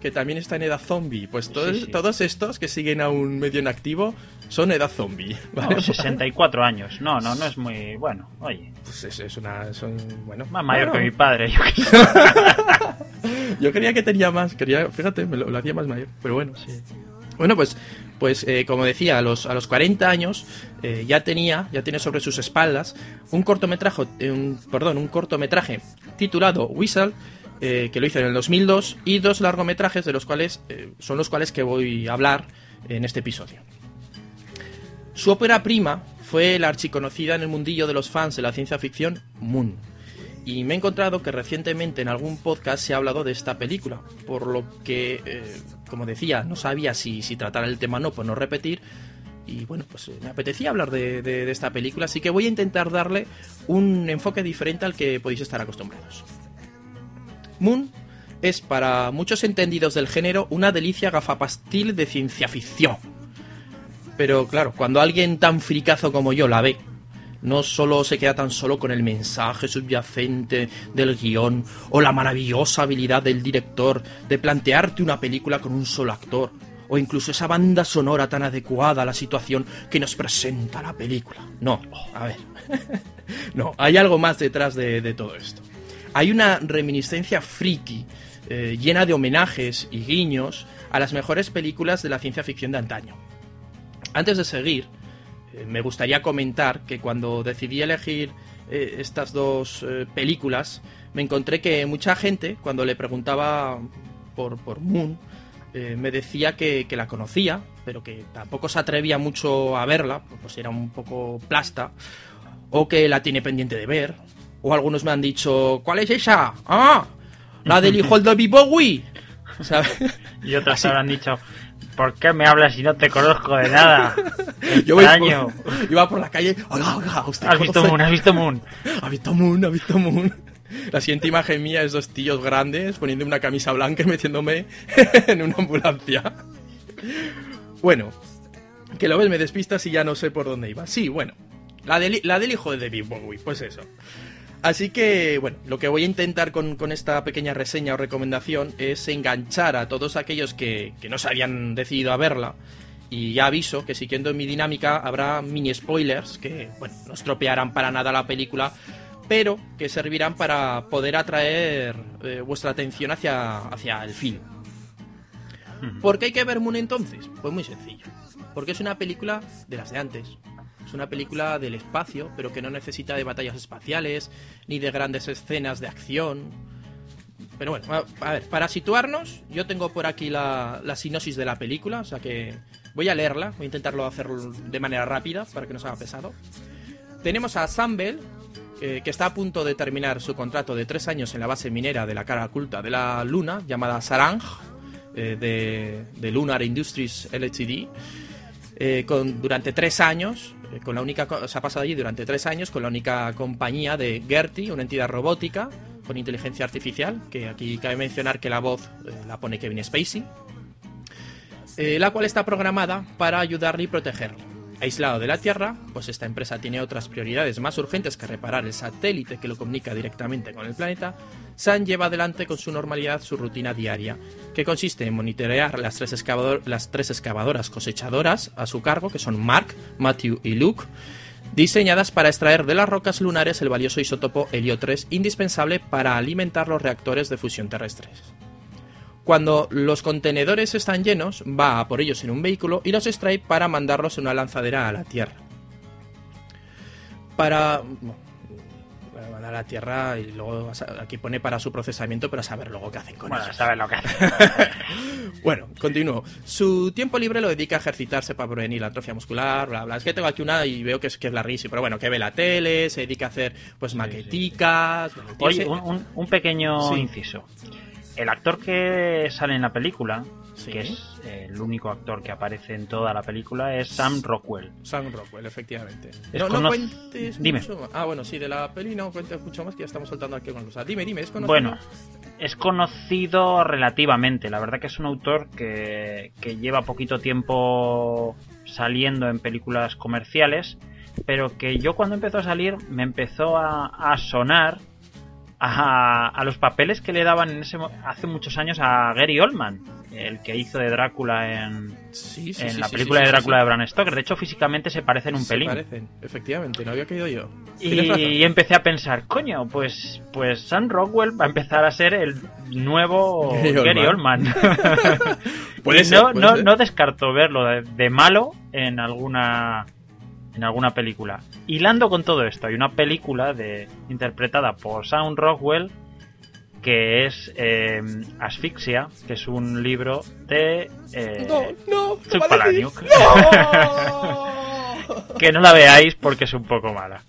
que también está en edad zombie. Pues todos, Sí, sí. todos estos que siguen aún medio en activo son edad zombie. ¿vale? No, 64 años. No, no, no es muy bueno. Oye, Pues es, es una. Son, bueno. más mayor Bueno, que mi padre. yo creía que tenía más, quería, fíjate, me lo, lo hacía más mayor, pero bueno. Bueno, pues, pues eh, como decía, a los, a los 40 años eh, ya tenía, ya tiene sobre sus espaldas un cortometraje, eh, un, perdón, un cortometraje titulado Whistle, eh, que lo hizo en el 2002, y dos largometrajes de los cuales eh, son los cuales que voy a hablar en este episodio. Su ópera prima fue la archiconocida en el mundillo de los fans de la ciencia ficción Moon. Y me he encontrado que recientemente en algún podcast se ha hablado de esta película, por lo que, eh, como decía, no sabía si, si tratar el tema o no, pues no repetir. Y bueno, pues me apetecía hablar de- de esta película, así que voy a intentar darle un enfoque diferente al que podéis estar acostumbrados. Moon es para muchos entendidos del género una delicia gafapastil de ciencia ficción. Pero claro, cuando alguien tan fricazo como yo la ve, no solo se queda tan solo con el mensaje subyacente del guion o la maravillosa habilidad del director de plantearte una película con un solo actor, o incluso esa banda sonora tan adecuada a la situación que nos presenta la película. No, a ver. no, hay algo más detrás de, de todo esto. Hay una reminiscencia friki, eh, llena de homenajes y guiños a las mejores películas de la ciencia ficción de antaño. Antes de seguir, eh, me gustaría comentar que cuando decidí elegir eh, estas dos películas, me encontré que mucha gente, cuando le preguntaba por, por Moon, me decía que, que la conocía, pero que tampoco se atrevía mucho a verla, pues era un poco plasta, o que la tiene pendiente de ver, o algunos me han dicho, ¿cuál es esa? ¡Ah! La del hijo de David Bowie. ¿Sabes? Y otros Así. habrán dicho, ¿por qué me hablas si no te conozco de nada? Yo Extraño. por, iba por la calle, oiga, oiga, usted ¿Has visto Moon? ¿Has visto Moon? Ha visto Moon, ha visto Moon. La siguiente imagen mía es dos tíos grandes poniendo una camisa blanca y metiéndome en una ambulancia. Bueno, que lo ves, me despistas y ya no sé por dónde iba. Sí, bueno, la del, la del hijo de David Bowie, pues eso. Así que, bueno, lo que voy a intentar con, con esta pequeña reseña o recomendación es enganchar a todos aquellos que, que no se habían decidido a verla. Y ya aviso que siguiendo mi dinámica habrá mini spoilers que, bueno, no estropearán para nada la película, pero que servirán para poder atraer eh, vuestra atención hacia, hacia el film. ¿Por qué hay que ver Moon entonces? Pues muy sencillo. Porque es una película de las de antes. Es una película del espacio, pero que no necesita de batallas espaciales, ni de grandes escenas de acción. Pero bueno, a, ver, para situarnos, yo tengo por aquí la, la sinopsis de la película, o sea que voy a leerla, voy a intentarlo hacer de manera rápida para que no se haga pesado. Tenemos a Sam Bell, eh, que está a punto de terminar su contrato de tres años en la base minera de la cara oculta de la Luna, llamada Sarang, eh, de, de Lunar Industries Ltd. eh, con, durante tres años, eh, con la única, se ha pasado allí durante tres años con la única compañía de Gertie, una entidad robótica con inteligencia artificial, que aquí cabe mencionar que la voz eh, la pone Kevin Spacey, la cual está programada para ayudarle y protegerle. Aislado de la Tierra, pues esta empresa tiene otras prioridades más urgentes que reparar el satélite que lo comunica directamente con el planeta. Sam lleva adelante con su normalidad su rutina diaria, que consiste en monitorear las tres, excavador- las tres excavadoras cosechadoras a su cargo, que son Mark, Matthew y Luke, diseñadas para extraer de las rocas lunares el valioso isótopo helio 3 indispensable para alimentar los reactores de fusión terrestres. Cuando los contenedores están llenos, va a por ellos en un vehículo y los extrae para mandarlos en una lanzadera a la Tierra. Para... bueno, para mandar a la Tierra y luego aquí pone para su procesamiento, pero a saber luego qué hacen con Bueno, ellos. sabes lo que hace. Bueno, continúo. Su tiempo libre lo dedica a ejercitarse para prevenir la atrofia muscular, bla, bla. Es que tengo aquí una y veo que es, que es larguísimo, pero bueno, que ve la tele, se dedica a hacer pues maqueticas. tío Oye, un, pequeño Sí. inciso. El actor que sale en la película, Sí. que es eh, el único actor que aparece en toda la película, es Sam Rockwell. Sam Rockwell, efectivamente. Es No, no cono- cuentes Dime. mucho más. Ah, bueno, sí, de la peli no cuentes mucho más, que ya estamos soltando aquí con cosas. Dime, dime, ¿es conocido? Bueno, es conocido relativamente. La verdad que es un autor que, que lleva poquito tiempo saliendo en películas comerciales, pero que yo cuando empezó a salir me empezó a, a sonar a, a los papeles que le daban en ese, hace muchos años a Gary Oldman, el que hizo de Drácula en, Sí, sí, en sí, la película de Drácula de Bram Stoker. De hecho, físicamente se parecen un Se pelín. parecen, efectivamente, no había caído yo. Y empecé a pensar, coño, pues, pues Sam Rockwell va a empezar a ser el nuevo Gary Gary, Oldman. Oldman. Puede Y ser, no, puede no, ser. no descarto verlo de, de malo en alguna en alguna película. Hilando con todo esto, hay una película de interpretada por Sam Rockwell que es eh, Asfixia, que es un libro de eh, No, no, Chuck Palahniuk. ¡No! que no la veáis porque es un poco mala.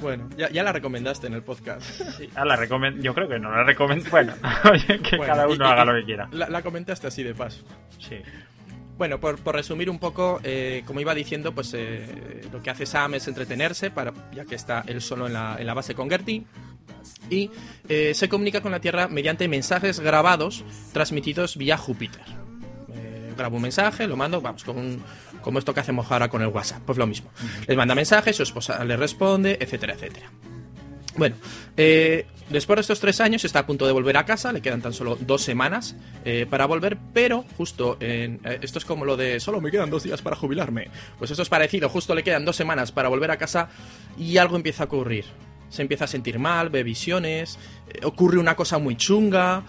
Bueno, ya, ya la recomendaste en el podcast. Sí, ah, la recomen- yo creo que no la recomiendo. Bueno, que Bueno, cada uno y- haga lo que quiera. La, la comentaste así de paso. Sí. Bueno, por, por resumir un poco, eh, como iba diciendo, pues eh, lo que hace Sam es entretenerse, para, ya que está él solo en la, en la base con Gertie. y eh, se comunica con la Tierra mediante mensajes grabados transmitidos vía Júpiter. Eh, grabo un mensaje, lo mando, vamos, con un- como esto que hacemos ahora con el WhatsApp, pues lo mismo. Les manda mensajes, su esposa le responde, etcétera, etcétera. Bueno, eh, después de estos tres años está a punto de volver a casa, le quedan tan solo dos semanas eh, para volver, pero justo en, eh, esto es como lo de solo me quedan dos días para jubilarme. Pues esto es parecido, justo le quedan dos semanas para volver a casa y algo empieza a ocurrir. Se empieza a sentir mal, ve visiones, eh, ocurre una cosa muy chunga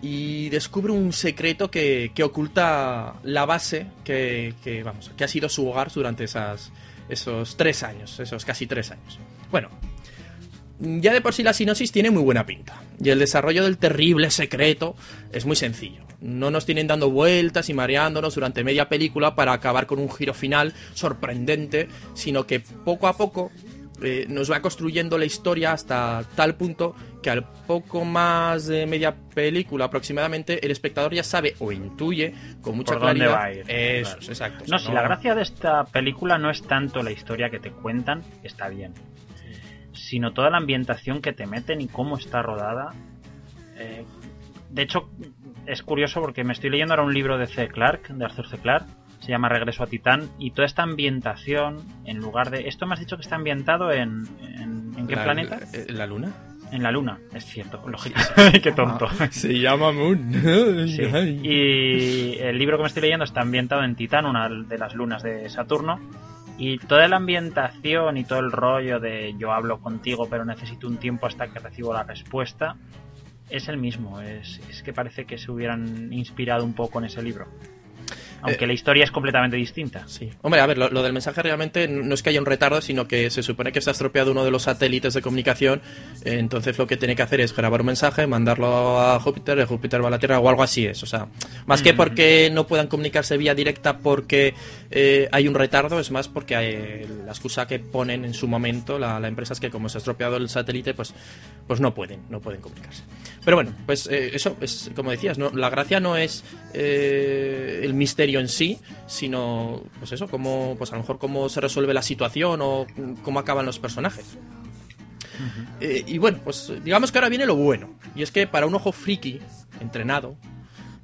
y descubre un secreto que, que oculta la base que, que, vamos, que ha sido su hogar durante esas, esos tres años, esos casi tres años. Bueno, ya de por sí la sinopsis tiene muy buena pinta. Y el desarrollo del terrible secreto es muy sencillo. No nos tienen dando vueltas y mareándonos durante media película para acabar con un giro final sorprendente, sino que poco a poco eh, nos va construyendo la historia hasta tal punto que al poco más de media película aproximadamente el espectador ya sabe o intuye con mucha Por dónde claridad. va a ir, Eso, claro. exacto. No, O sea, si la gracia de esta película no es tanto la historia que te cuentan, está bien, sino toda la ambientación que te meten y cómo está rodada. Eh, de hecho, es curioso porque me estoy leyendo ahora un libro de C. Clarke, de Arthur C. Clarke, se llama Regreso a Titán, y toda esta ambientación, en lugar de... Esto me has dicho que está ambientado en... ¿En, en qué la- planeta? eh, ¿La luna? En la Luna, es cierto, lógico. qué tonto. Se llama Moon. Sí. Y el libro que me estoy leyendo está ambientado en Titán, una de las lunas de Saturno. Y toda la ambientación y todo el rollo de yo hablo contigo pero necesito un tiempo hasta que recibo la respuesta es el mismo. Es, es que parece que se hubieran inspirado un poco en ese libro. Aunque Eh, la historia es completamente distinta. Sí. Hombre, a ver, lo, lo del mensaje realmente no es que haya un retardo, sino que se supone que está estropeado uno de los satélites de comunicación. eh, Entonces lo que tiene que hacer es grabar un mensaje, mandarlo a Júpiter, de Júpiter va a la Tierra o algo así es. O sea, más que Mm. porque no puedan comunicarse vía directa porque eh, hay un retardo, es más porque hay- la excusa que ponen en su momento la, la empresa es que como se ha estropeado el satélite, pues, pues no pueden, no pueden comunicarse. Pero bueno, pues eso es como decías, ¿no? la gracia no es el misterio en sí, sino pues eso, cómo, pues a lo mejor cómo se resuelve la situación o cómo acaban los personajes. Eh, y bueno, pues digamos que ahora viene lo bueno. Y es que para un ojo friki, entrenado,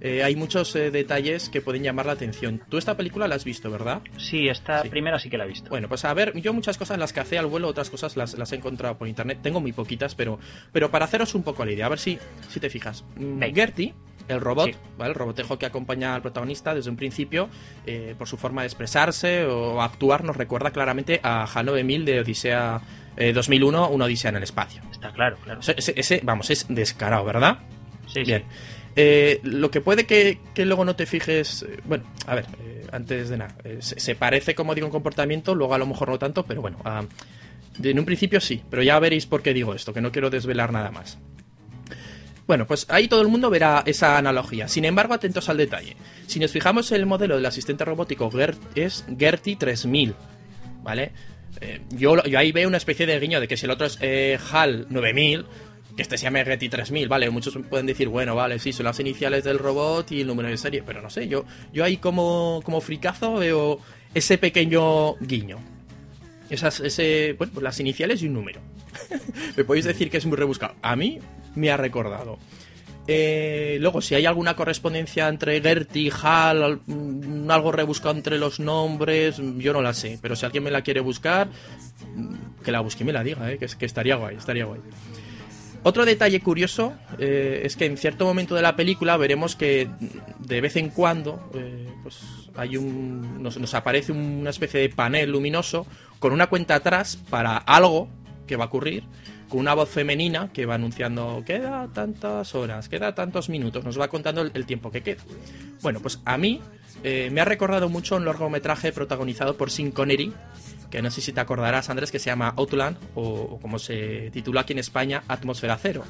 eh, hay muchos eh, detalles que pueden llamar la atención. Tú esta película la has visto, ¿verdad? Sí, esta Sí. primera sí que la he visto. Bueno, pues a ver, yo muchas cosas las cacé al vuelo, otras cosas las, las he encontrado por internet. Tengo muy poquitas, pero, pero para haceros un poco la idea, a ver si, si te fijas. Mm. Gertie, el robot, Sí. ¿vale? El robotejo que acompaña al protagonista desde un principio, eh, por su forma de expresarse o actuar, nos recuerda claramente a HAL 9000 de Odisea eh, 2001, una Odisea en el espacio. Está claro, claro. Ese, vamos, es descarado, ¿verdad? Sí, sí. Bien. Eh, lo que puede que, que luego no te fijes. eh, bueno, a ver, eh, antes de nada. se, se parece, como digo, en comportamiento, luego a lo mejor no tanto, pero bueno. ah, en un principio sí, pero ya veréis por qué digo esto, que no quiero desvelar nada más. Bueno, pues ahí todo el mundo verá esa analogía. Sin embargo, atentos al detalle. Si nos fijamos el modelo del asistente robótico Gert, es Gertie 3000, ¿vale? Eh, yo ahí veo una especie de guiño de que si el otro es eh, HAL 9000, que este se llame Gertie 3000, ¿vale? Muchos pueden decir, bueno, vale, sí, son las iniciales del robot y el número de serie, pero no sé, yo, yo ahí como, como fricazo veo ese pequeño guiño. Esas, ese, bueno, pues las iniciales y un número. Me podéis decir que es muy rebuscado. A mí me ha recordado. Eh, luego, si hay alguna correspondencia entre Gertie, Hal, al- mm, algo rebuscado entre los nombres, mm, yo no la sé. Pero si alguien me la quiere buscar, mm, que la busque y me la diga, eh, que, es- que estaría guay, estaría guay. Otro detalle curioso eh, es que en cierto momento de la película veremos que de vez en cuando eh, pues hay un, nos aparece una especie de panel luminoso con una cuenta atrás para algo que va a ocurrir, con una voz femenina que va anunciando queda tantas horas, queda tantos minutos, nos va contando el, el tiempo que queda. Bueno, pues a mí eh, me ha recordado mucho un largometraje protagonizado por Sean Connery, que no sé si te acordarás, Andrés, que se llama Outland, o, o como se titula aquí en España, Atmósfera Cero.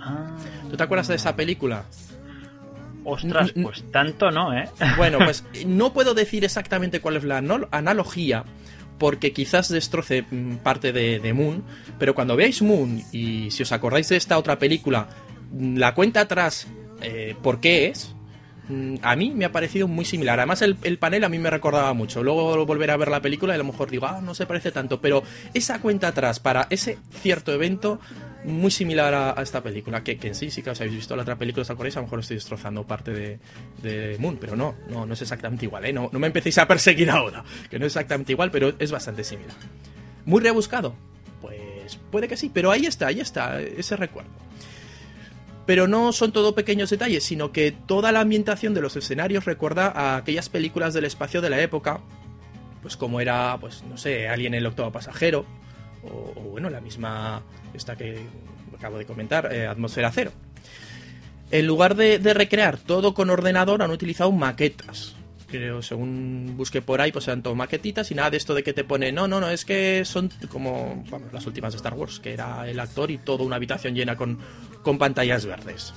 Ah, ¿Tú te acuerdas de esa película? ostras, pues tanto no, ¿eh? Bueno, pues no puedo decir exactamente cuál es la analogía, porque quizás destroce mm, parte de, Moon, pero cuando veáis Moon y si os acordáis de esta otra película, mm, la cuenta atrás, eh, ¿por qué es? Mm, A mí me ha parecido muy similar. Además, el, el panel a mí me recordaba mucho. Luego volver a ver la película y a lo mejor digo, ah, no se parece tanto. Pero esa cuenta atrás para ese cierto evento muy similar a, esta película, que, en sí, sí que os habéis visto la otra película, os acordáis, a lo mejor estoy destrozando parte de, de Moon, pero no, no, no es exactamente igual, ¿eh? No, no me empecéis a perseguir ahora, que no es exactamente igual, pero es bastante similar. ¿Muy rebuscado? Pues puede que sí, pero ahí está, ahí está, ese recuerdo. Pero no son todo pequeños detalles, sino que toda la ambientación de los escenarios recuerda a aquellas películas del espacio de la época, pues como era, pues no sé, Alien el octavo pasajero, o, bueno, la misma, esta que acabo de comentar, eh, Atmósfera Cero. En lugar de, recrear todo con ordenador, han utilizado maquetas. Creo, según busqué por ahí, pues eran todo maquetitas y nada de esto de que te pone, no, no, no, es que son como vamos, las últimas de Star Wars, que era el actor y toda una habitación llena con, con pantallas verdes.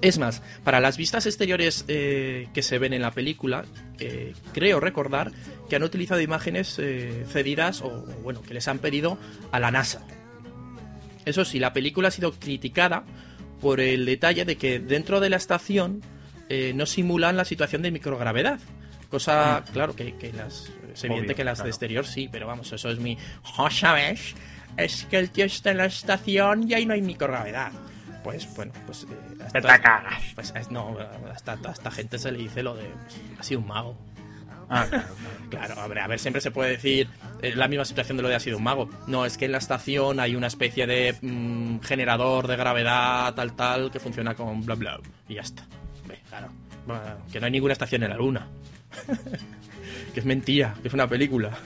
Es más, para las vistas exteriores eh, que se ven en la película, eh, creo recordar que han utilizado imágenes eh, cedidas o, bueno, que les han pedido a la NASA. Eso sí, la película ha sido criticada por el detalle de que dentro de la estación eh, no simulan la situación de microgravedad. Cosa, claro, que, que las, es evidente Obvio, que las claro. de exterior sí, pero vamos, eso es mi... "Oh, ¿Sabes? Es que el tío está en la estación y ahí no hay microgravedad. Pues bueno, pues... eh, a Te cagas. Pues es- no, hasta, gente se le dice lo de... pues, ha sido un mago. Ah, claro, claro. Claro, a ver, a ver, siempre se puede decir eh, la misma situación de lo de ha sido un mago. No, es que en la estación hay una especie de mm, generador de gravedad, tal, tal, que funciona con bla, bla. Y ya está. Claro. Que no hay ninguna estación en la luna. que es mentira, que es una película.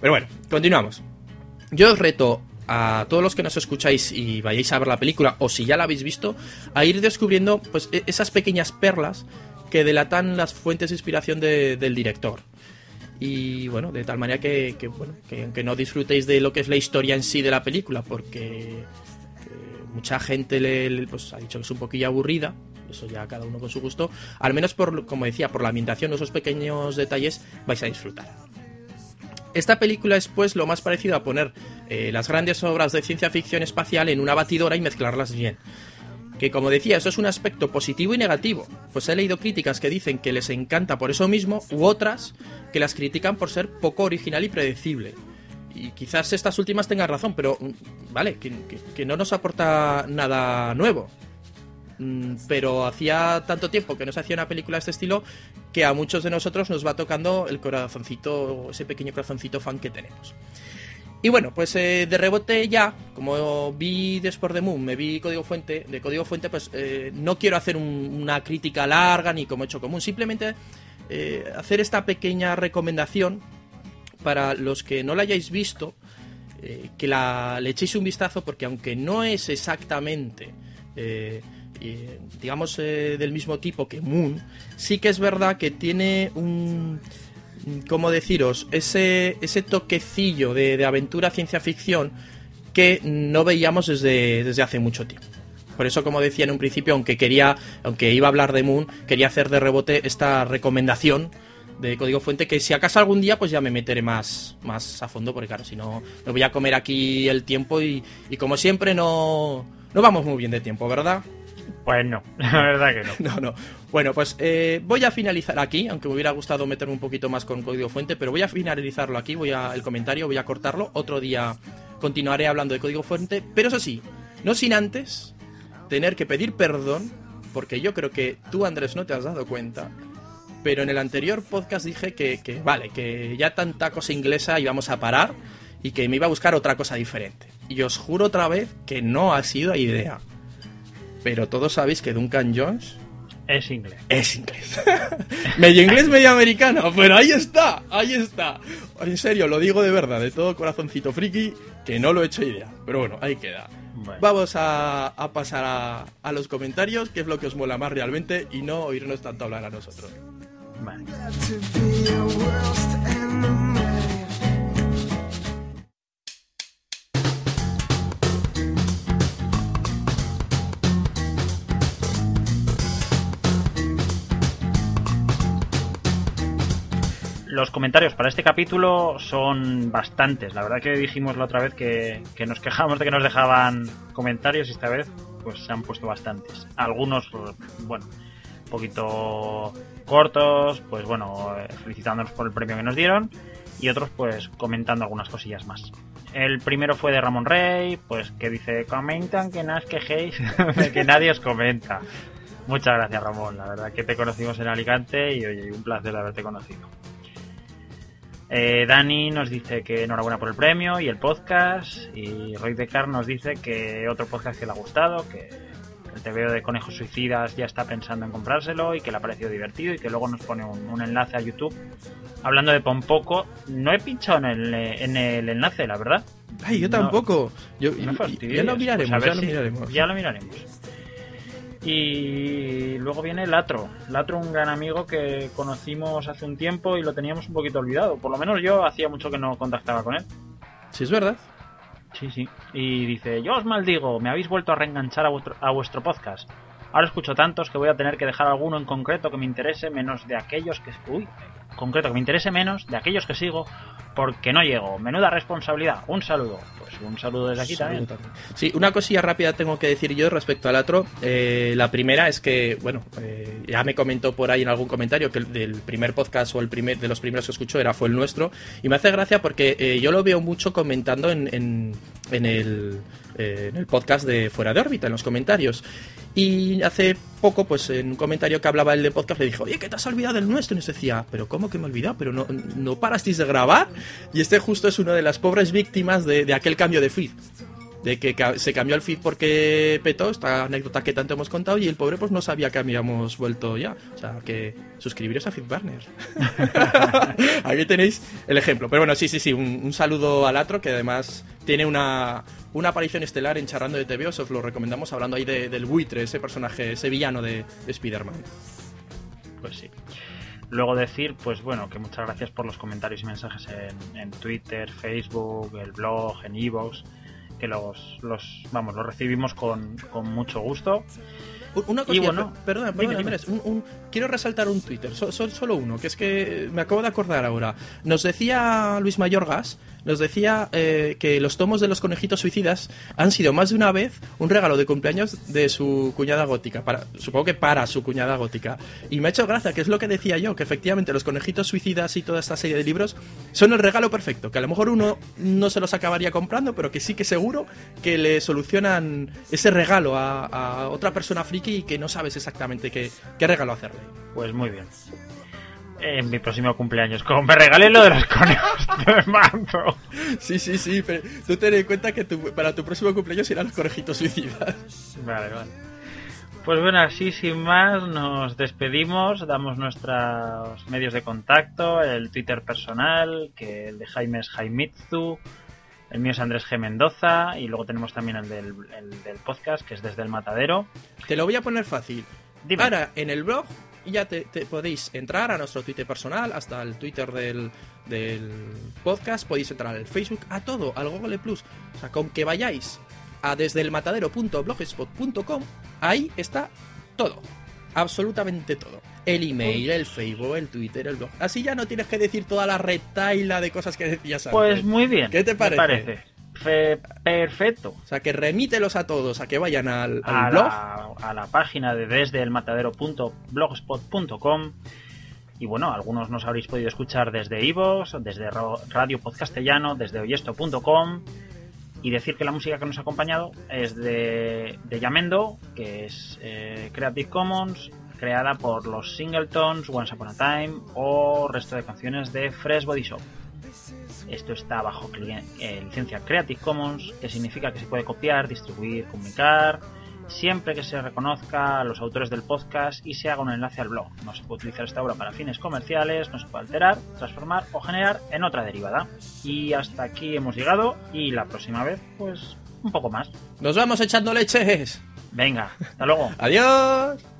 Pero bueno, continuamos. Yo os reto a todos los que nos escucháis y vayáis a ver la película, o si ya la habéis visto, a ir descubriendo pues, e- esas pequeñas perlas que delatan las fuentes de inspiración de- del director. Y bueno, de tal manera que, que, bueno, que aunque no disfrutéis de lo que es la historia en sí de la película, porque eh, mucha gente le, le- pues, ha dicho que es un poquillo aburrida, eso ya cada uno con su gusto, al menos por, como decía, por la ambientación, esos pequeños detalles, vais a disfrutar. Esta película es pues lo más parecido a poner eh, las grandes obras de ciencia ficción espacial en una batidora y mezclarlas bien. Que como decía, eso es un aspecto positivo y negativo, pues he leído críticas que dicen que les encanta por eso mismo, u otras que las critican por ser poco original y predecible. Y quizás estas últimas tengan razón, pero mm, vale, que, no nos aporta nada nuevo. Mm, Pero hacía tanto tiempo que no se hacía una película de este estilo que a muchos de nosotros nos va tocando el corazoncito, ese pequeño corazoncito fan que tenemos. Y bueno, pues eh, de rebote ya, como vi de Moon, me vi Código Fuente, de Código Fuente, pues eh, no quiero hacer un- una crítica larga ni como he hecho común, simplemente eh, hacer esta pequeña recomendación para los que no la hayáis visto, que la, le echéis un vistazo, porque aunque no es exactamente, eh, eh, digamos, eh, del mismo tipo que Moon, sí que es verdad que tiene un, ¿cómo deciros? Ese, ese toquecillo de, de aventura ciencia ficción que no veíamos desde, desde hace mucho tiempo. Por eso, como decía en un principio, aunque quería, aunque iba a hablar de Moon, quería hacer de rebote esta recomendación de Código Fuente, que si acaso algún día, pues ya me meteré más, más a fondo, porque claro, si no, me voy a comer aquí el tiempo y, y como siempre no, no vamos muy bien de tiempo, ¿verdad? Pues no, la verdad que no. No, no. Bueno, pues eh, voy a finalizar aquí, aunque me hubiera gustado meterme un poquito más con código fuente, pero voy a finalizarlo aquí, voy a el comentario, voy a cortarlo. Otro día continuaré hablando de código fuente, pero eso sí, no sin antes tener que pedir perdón, porque yo creo que tú, Andrés, no te has dado cuenta. Pero en el anterior podcast dije que, que vale, que ya tanta cosa inglesa íbamos a parar y que me iba a buscar otra cosa diferente. Y os juro otra vez que no ha sido idea. Pero todos sabéis que Duncan Jones Es inglés. es inglés. medio inglés, medio americano. Pero ahí está, ahí está. En serio, lo digo de verdad, de todo corazoncito friki, que no lo he hecho idea. Pero bueno, ahí queda. Bueno. Vamos a, a pasar a, a los comentarios, que es lo que os mola más realmente, y no oírnos tanto hablar a nosotros. Vale. Los comentarios para este capítulo son bastantes. La verdad que dijimos la otra vez que, que nos quejamos de que nos dejaban comentarios y esta vez pues se han puesto bastantes. Algunos, bueno, un poquito cortos, pues bueno, eh, felicitándonos por el premio que nos dieron. y otros pues comentando algunas cosillas más. El primero fue de Ramón Rey, pues que dice, comentan que no os quejéis que nadie os comenta. Muchas gracias Ramón, la verdad que te conocimos en Alicante y oye, un placer haberte conocido. Eh, Dani nos dice que enhorabuena por el premio y el podcast. Y Roy Decar nos dice que otro podcast que le ha gustado, que el TVO de Conejos Suicidas ya está pensando en comprárselo y que le ha parecido divertido y que luego nos pone un, un enlace a YouTube. Hablando de Pompoco, no he pinchado en el, en el enlace, la verdad. Ay, yo No, tampoco. Yo, no y- fastidies. y- ya lo miraremos, Pues ya lo si- miraremos. Ya lo miraremos. Y luego viene Latro. Latro, un gran amigo que conocimos hace un tiempo y lo teníamos un poquito olvidado. Por lo menos yo hacía mucho que no contactaba con él. Sí, es verdad. Sí, sí. Y dice, yo os maldigo, me habéis vuelto a reenganchar a vuestro, a vuestro podcast. Ahora escucho tantos que voy a tener que dejar alguno en concreto que me interese menos de aquellos que... Uy, concreto que me interese menos de aquellos que sigo porque no llego. Menuda responsabilidad. Un saludo. Un saludo desde aquí también. Sí, una cosilla rápida tengo que decir yo respecto al otro. Eh, la primera es que, bueno, eh, ya me comentó por ahí en algún comentario que el del primer podcast o el primer de los primeros que escuchó era fue el nuestro. Y me hace gracia porque eh, yo lo veo mucho comentando en, en, en el, en el podcast de Fuera de órbita, en los comentarios. Y hace poco, pues en un comentario que hablaba él de podcast, le dije, oye, que te has olvidado del nuestro. Y nos decía, pero ¿cómo que me he olvidado? ¿Pero no, no parasteis de grabar? Y este justo es una de las pobres víctimas de, de aquel cambio de feed. De que se cambió el feed porque petó, esta anécdota que tanto hemos contado, y el pobre pues no sabía que habíamos vuelto ya. O sea, que suscribiros a Feedburner. Aquí tenéis el ejemplo. Pero bueno, sí, sí, sí, un, un saludo al Atro, que además tiene una, una aparición estelar en Charrando de TV, os lo recomendamos, hablando ahí de- del buitre, ese personaje, ese villano de, de Spider-Man. Pues sí. Luego decir, pues bueno, que muchas gracias por los comentarios y mensajes en, en Twitter, Facebook, el blog, en Evox, que los, los, vamos, los recibimos con, con mucho gusto. Un- Una Y cosilla, bueno, per- perdona, perdona, dime. Andrés, un- un- quiero resaltar un Twitter, so- so- solo uno, que es que me acabo de acordar ahora. Nos decía Luis Mayorgas, nos decía eh, que los tomos de los conejitos suicidas han sido más de una vez un regalo de cumpleaños de su cuñada gótica, para, supongo que para su cuñada gótica. Y me ha hecho gracia, que es lo que decía yo, que efectivamente los conejitos suicidas y toda esta serie de libros son el regalo perfecto, que a lo mejor uno no se los acabaría comprando, pero que sí que seguro que le solucionan ese regalo a, otra persona friki y que no sabes exactamente qué, qué regalo hacerle. Pues muy bien. En mi próximo cumpleaños, como me regalen lo de los conejos, te mando. Sí, sí, sí, pero tú ten en cuenta que tu- para tu próximo cumpleaños irán los conejitos suicidas. Vale, vale. Pues bueno, así sin más nos despedimos, damos nuestros medios de contacto, el Twitter personal, que el de Jaime es Jaimitsu, el mío es Andrés G. Mendoza y luego tenemos también el del, el del podcast, que es desde el matadero. Te lo voy a poner fácil. Dime. Ahora, en el blog ya te, te podéis entrar a nuestro Twitter personal, hasta el Twitter del, del podcast, podéis entrar al Facebook, a todo, al Google Plus. O sea, con que vayáis a desde el matadero.blogspot.com, ahí está todo. Absolutamente todo. El email, el Facebook, el Twitter, el blog. Así ya no tienes que decir toda la retaila de cosas que decías antes. Pues muy bien. ¿Qué te me parece? Fe- perfecto. O sea, que remítelos a todos a que vayan al, al a blog. la, a la página de desde el matadero.blogspot.com y bueno, algunos nos habréis podido escuchar desde Ivos, desde Radio Podcastellano, desde oyesto.com y decir que la música que nos ha acompañado es de, de Yamendo, que es eh, Creative Commons, creada por los Singletons, Once Upon a Time o resto de canciones de Fresh Body Shop. Esto está bajo eh, licencia Creative Commons, que significa que se puede copiar, distribuir, comunicar, siempre que se reconozca a los autores del podcast y se haga un enlace al blog. No se puede utilizar esta obra para fines comerciales, no se puede alterar, transformar o generar en otra derivada. Y hasta aquí hemos llegado y la próxima vez, pues, un poco más. Nos vamos echando leches. Venga, hasta luego. Adiós.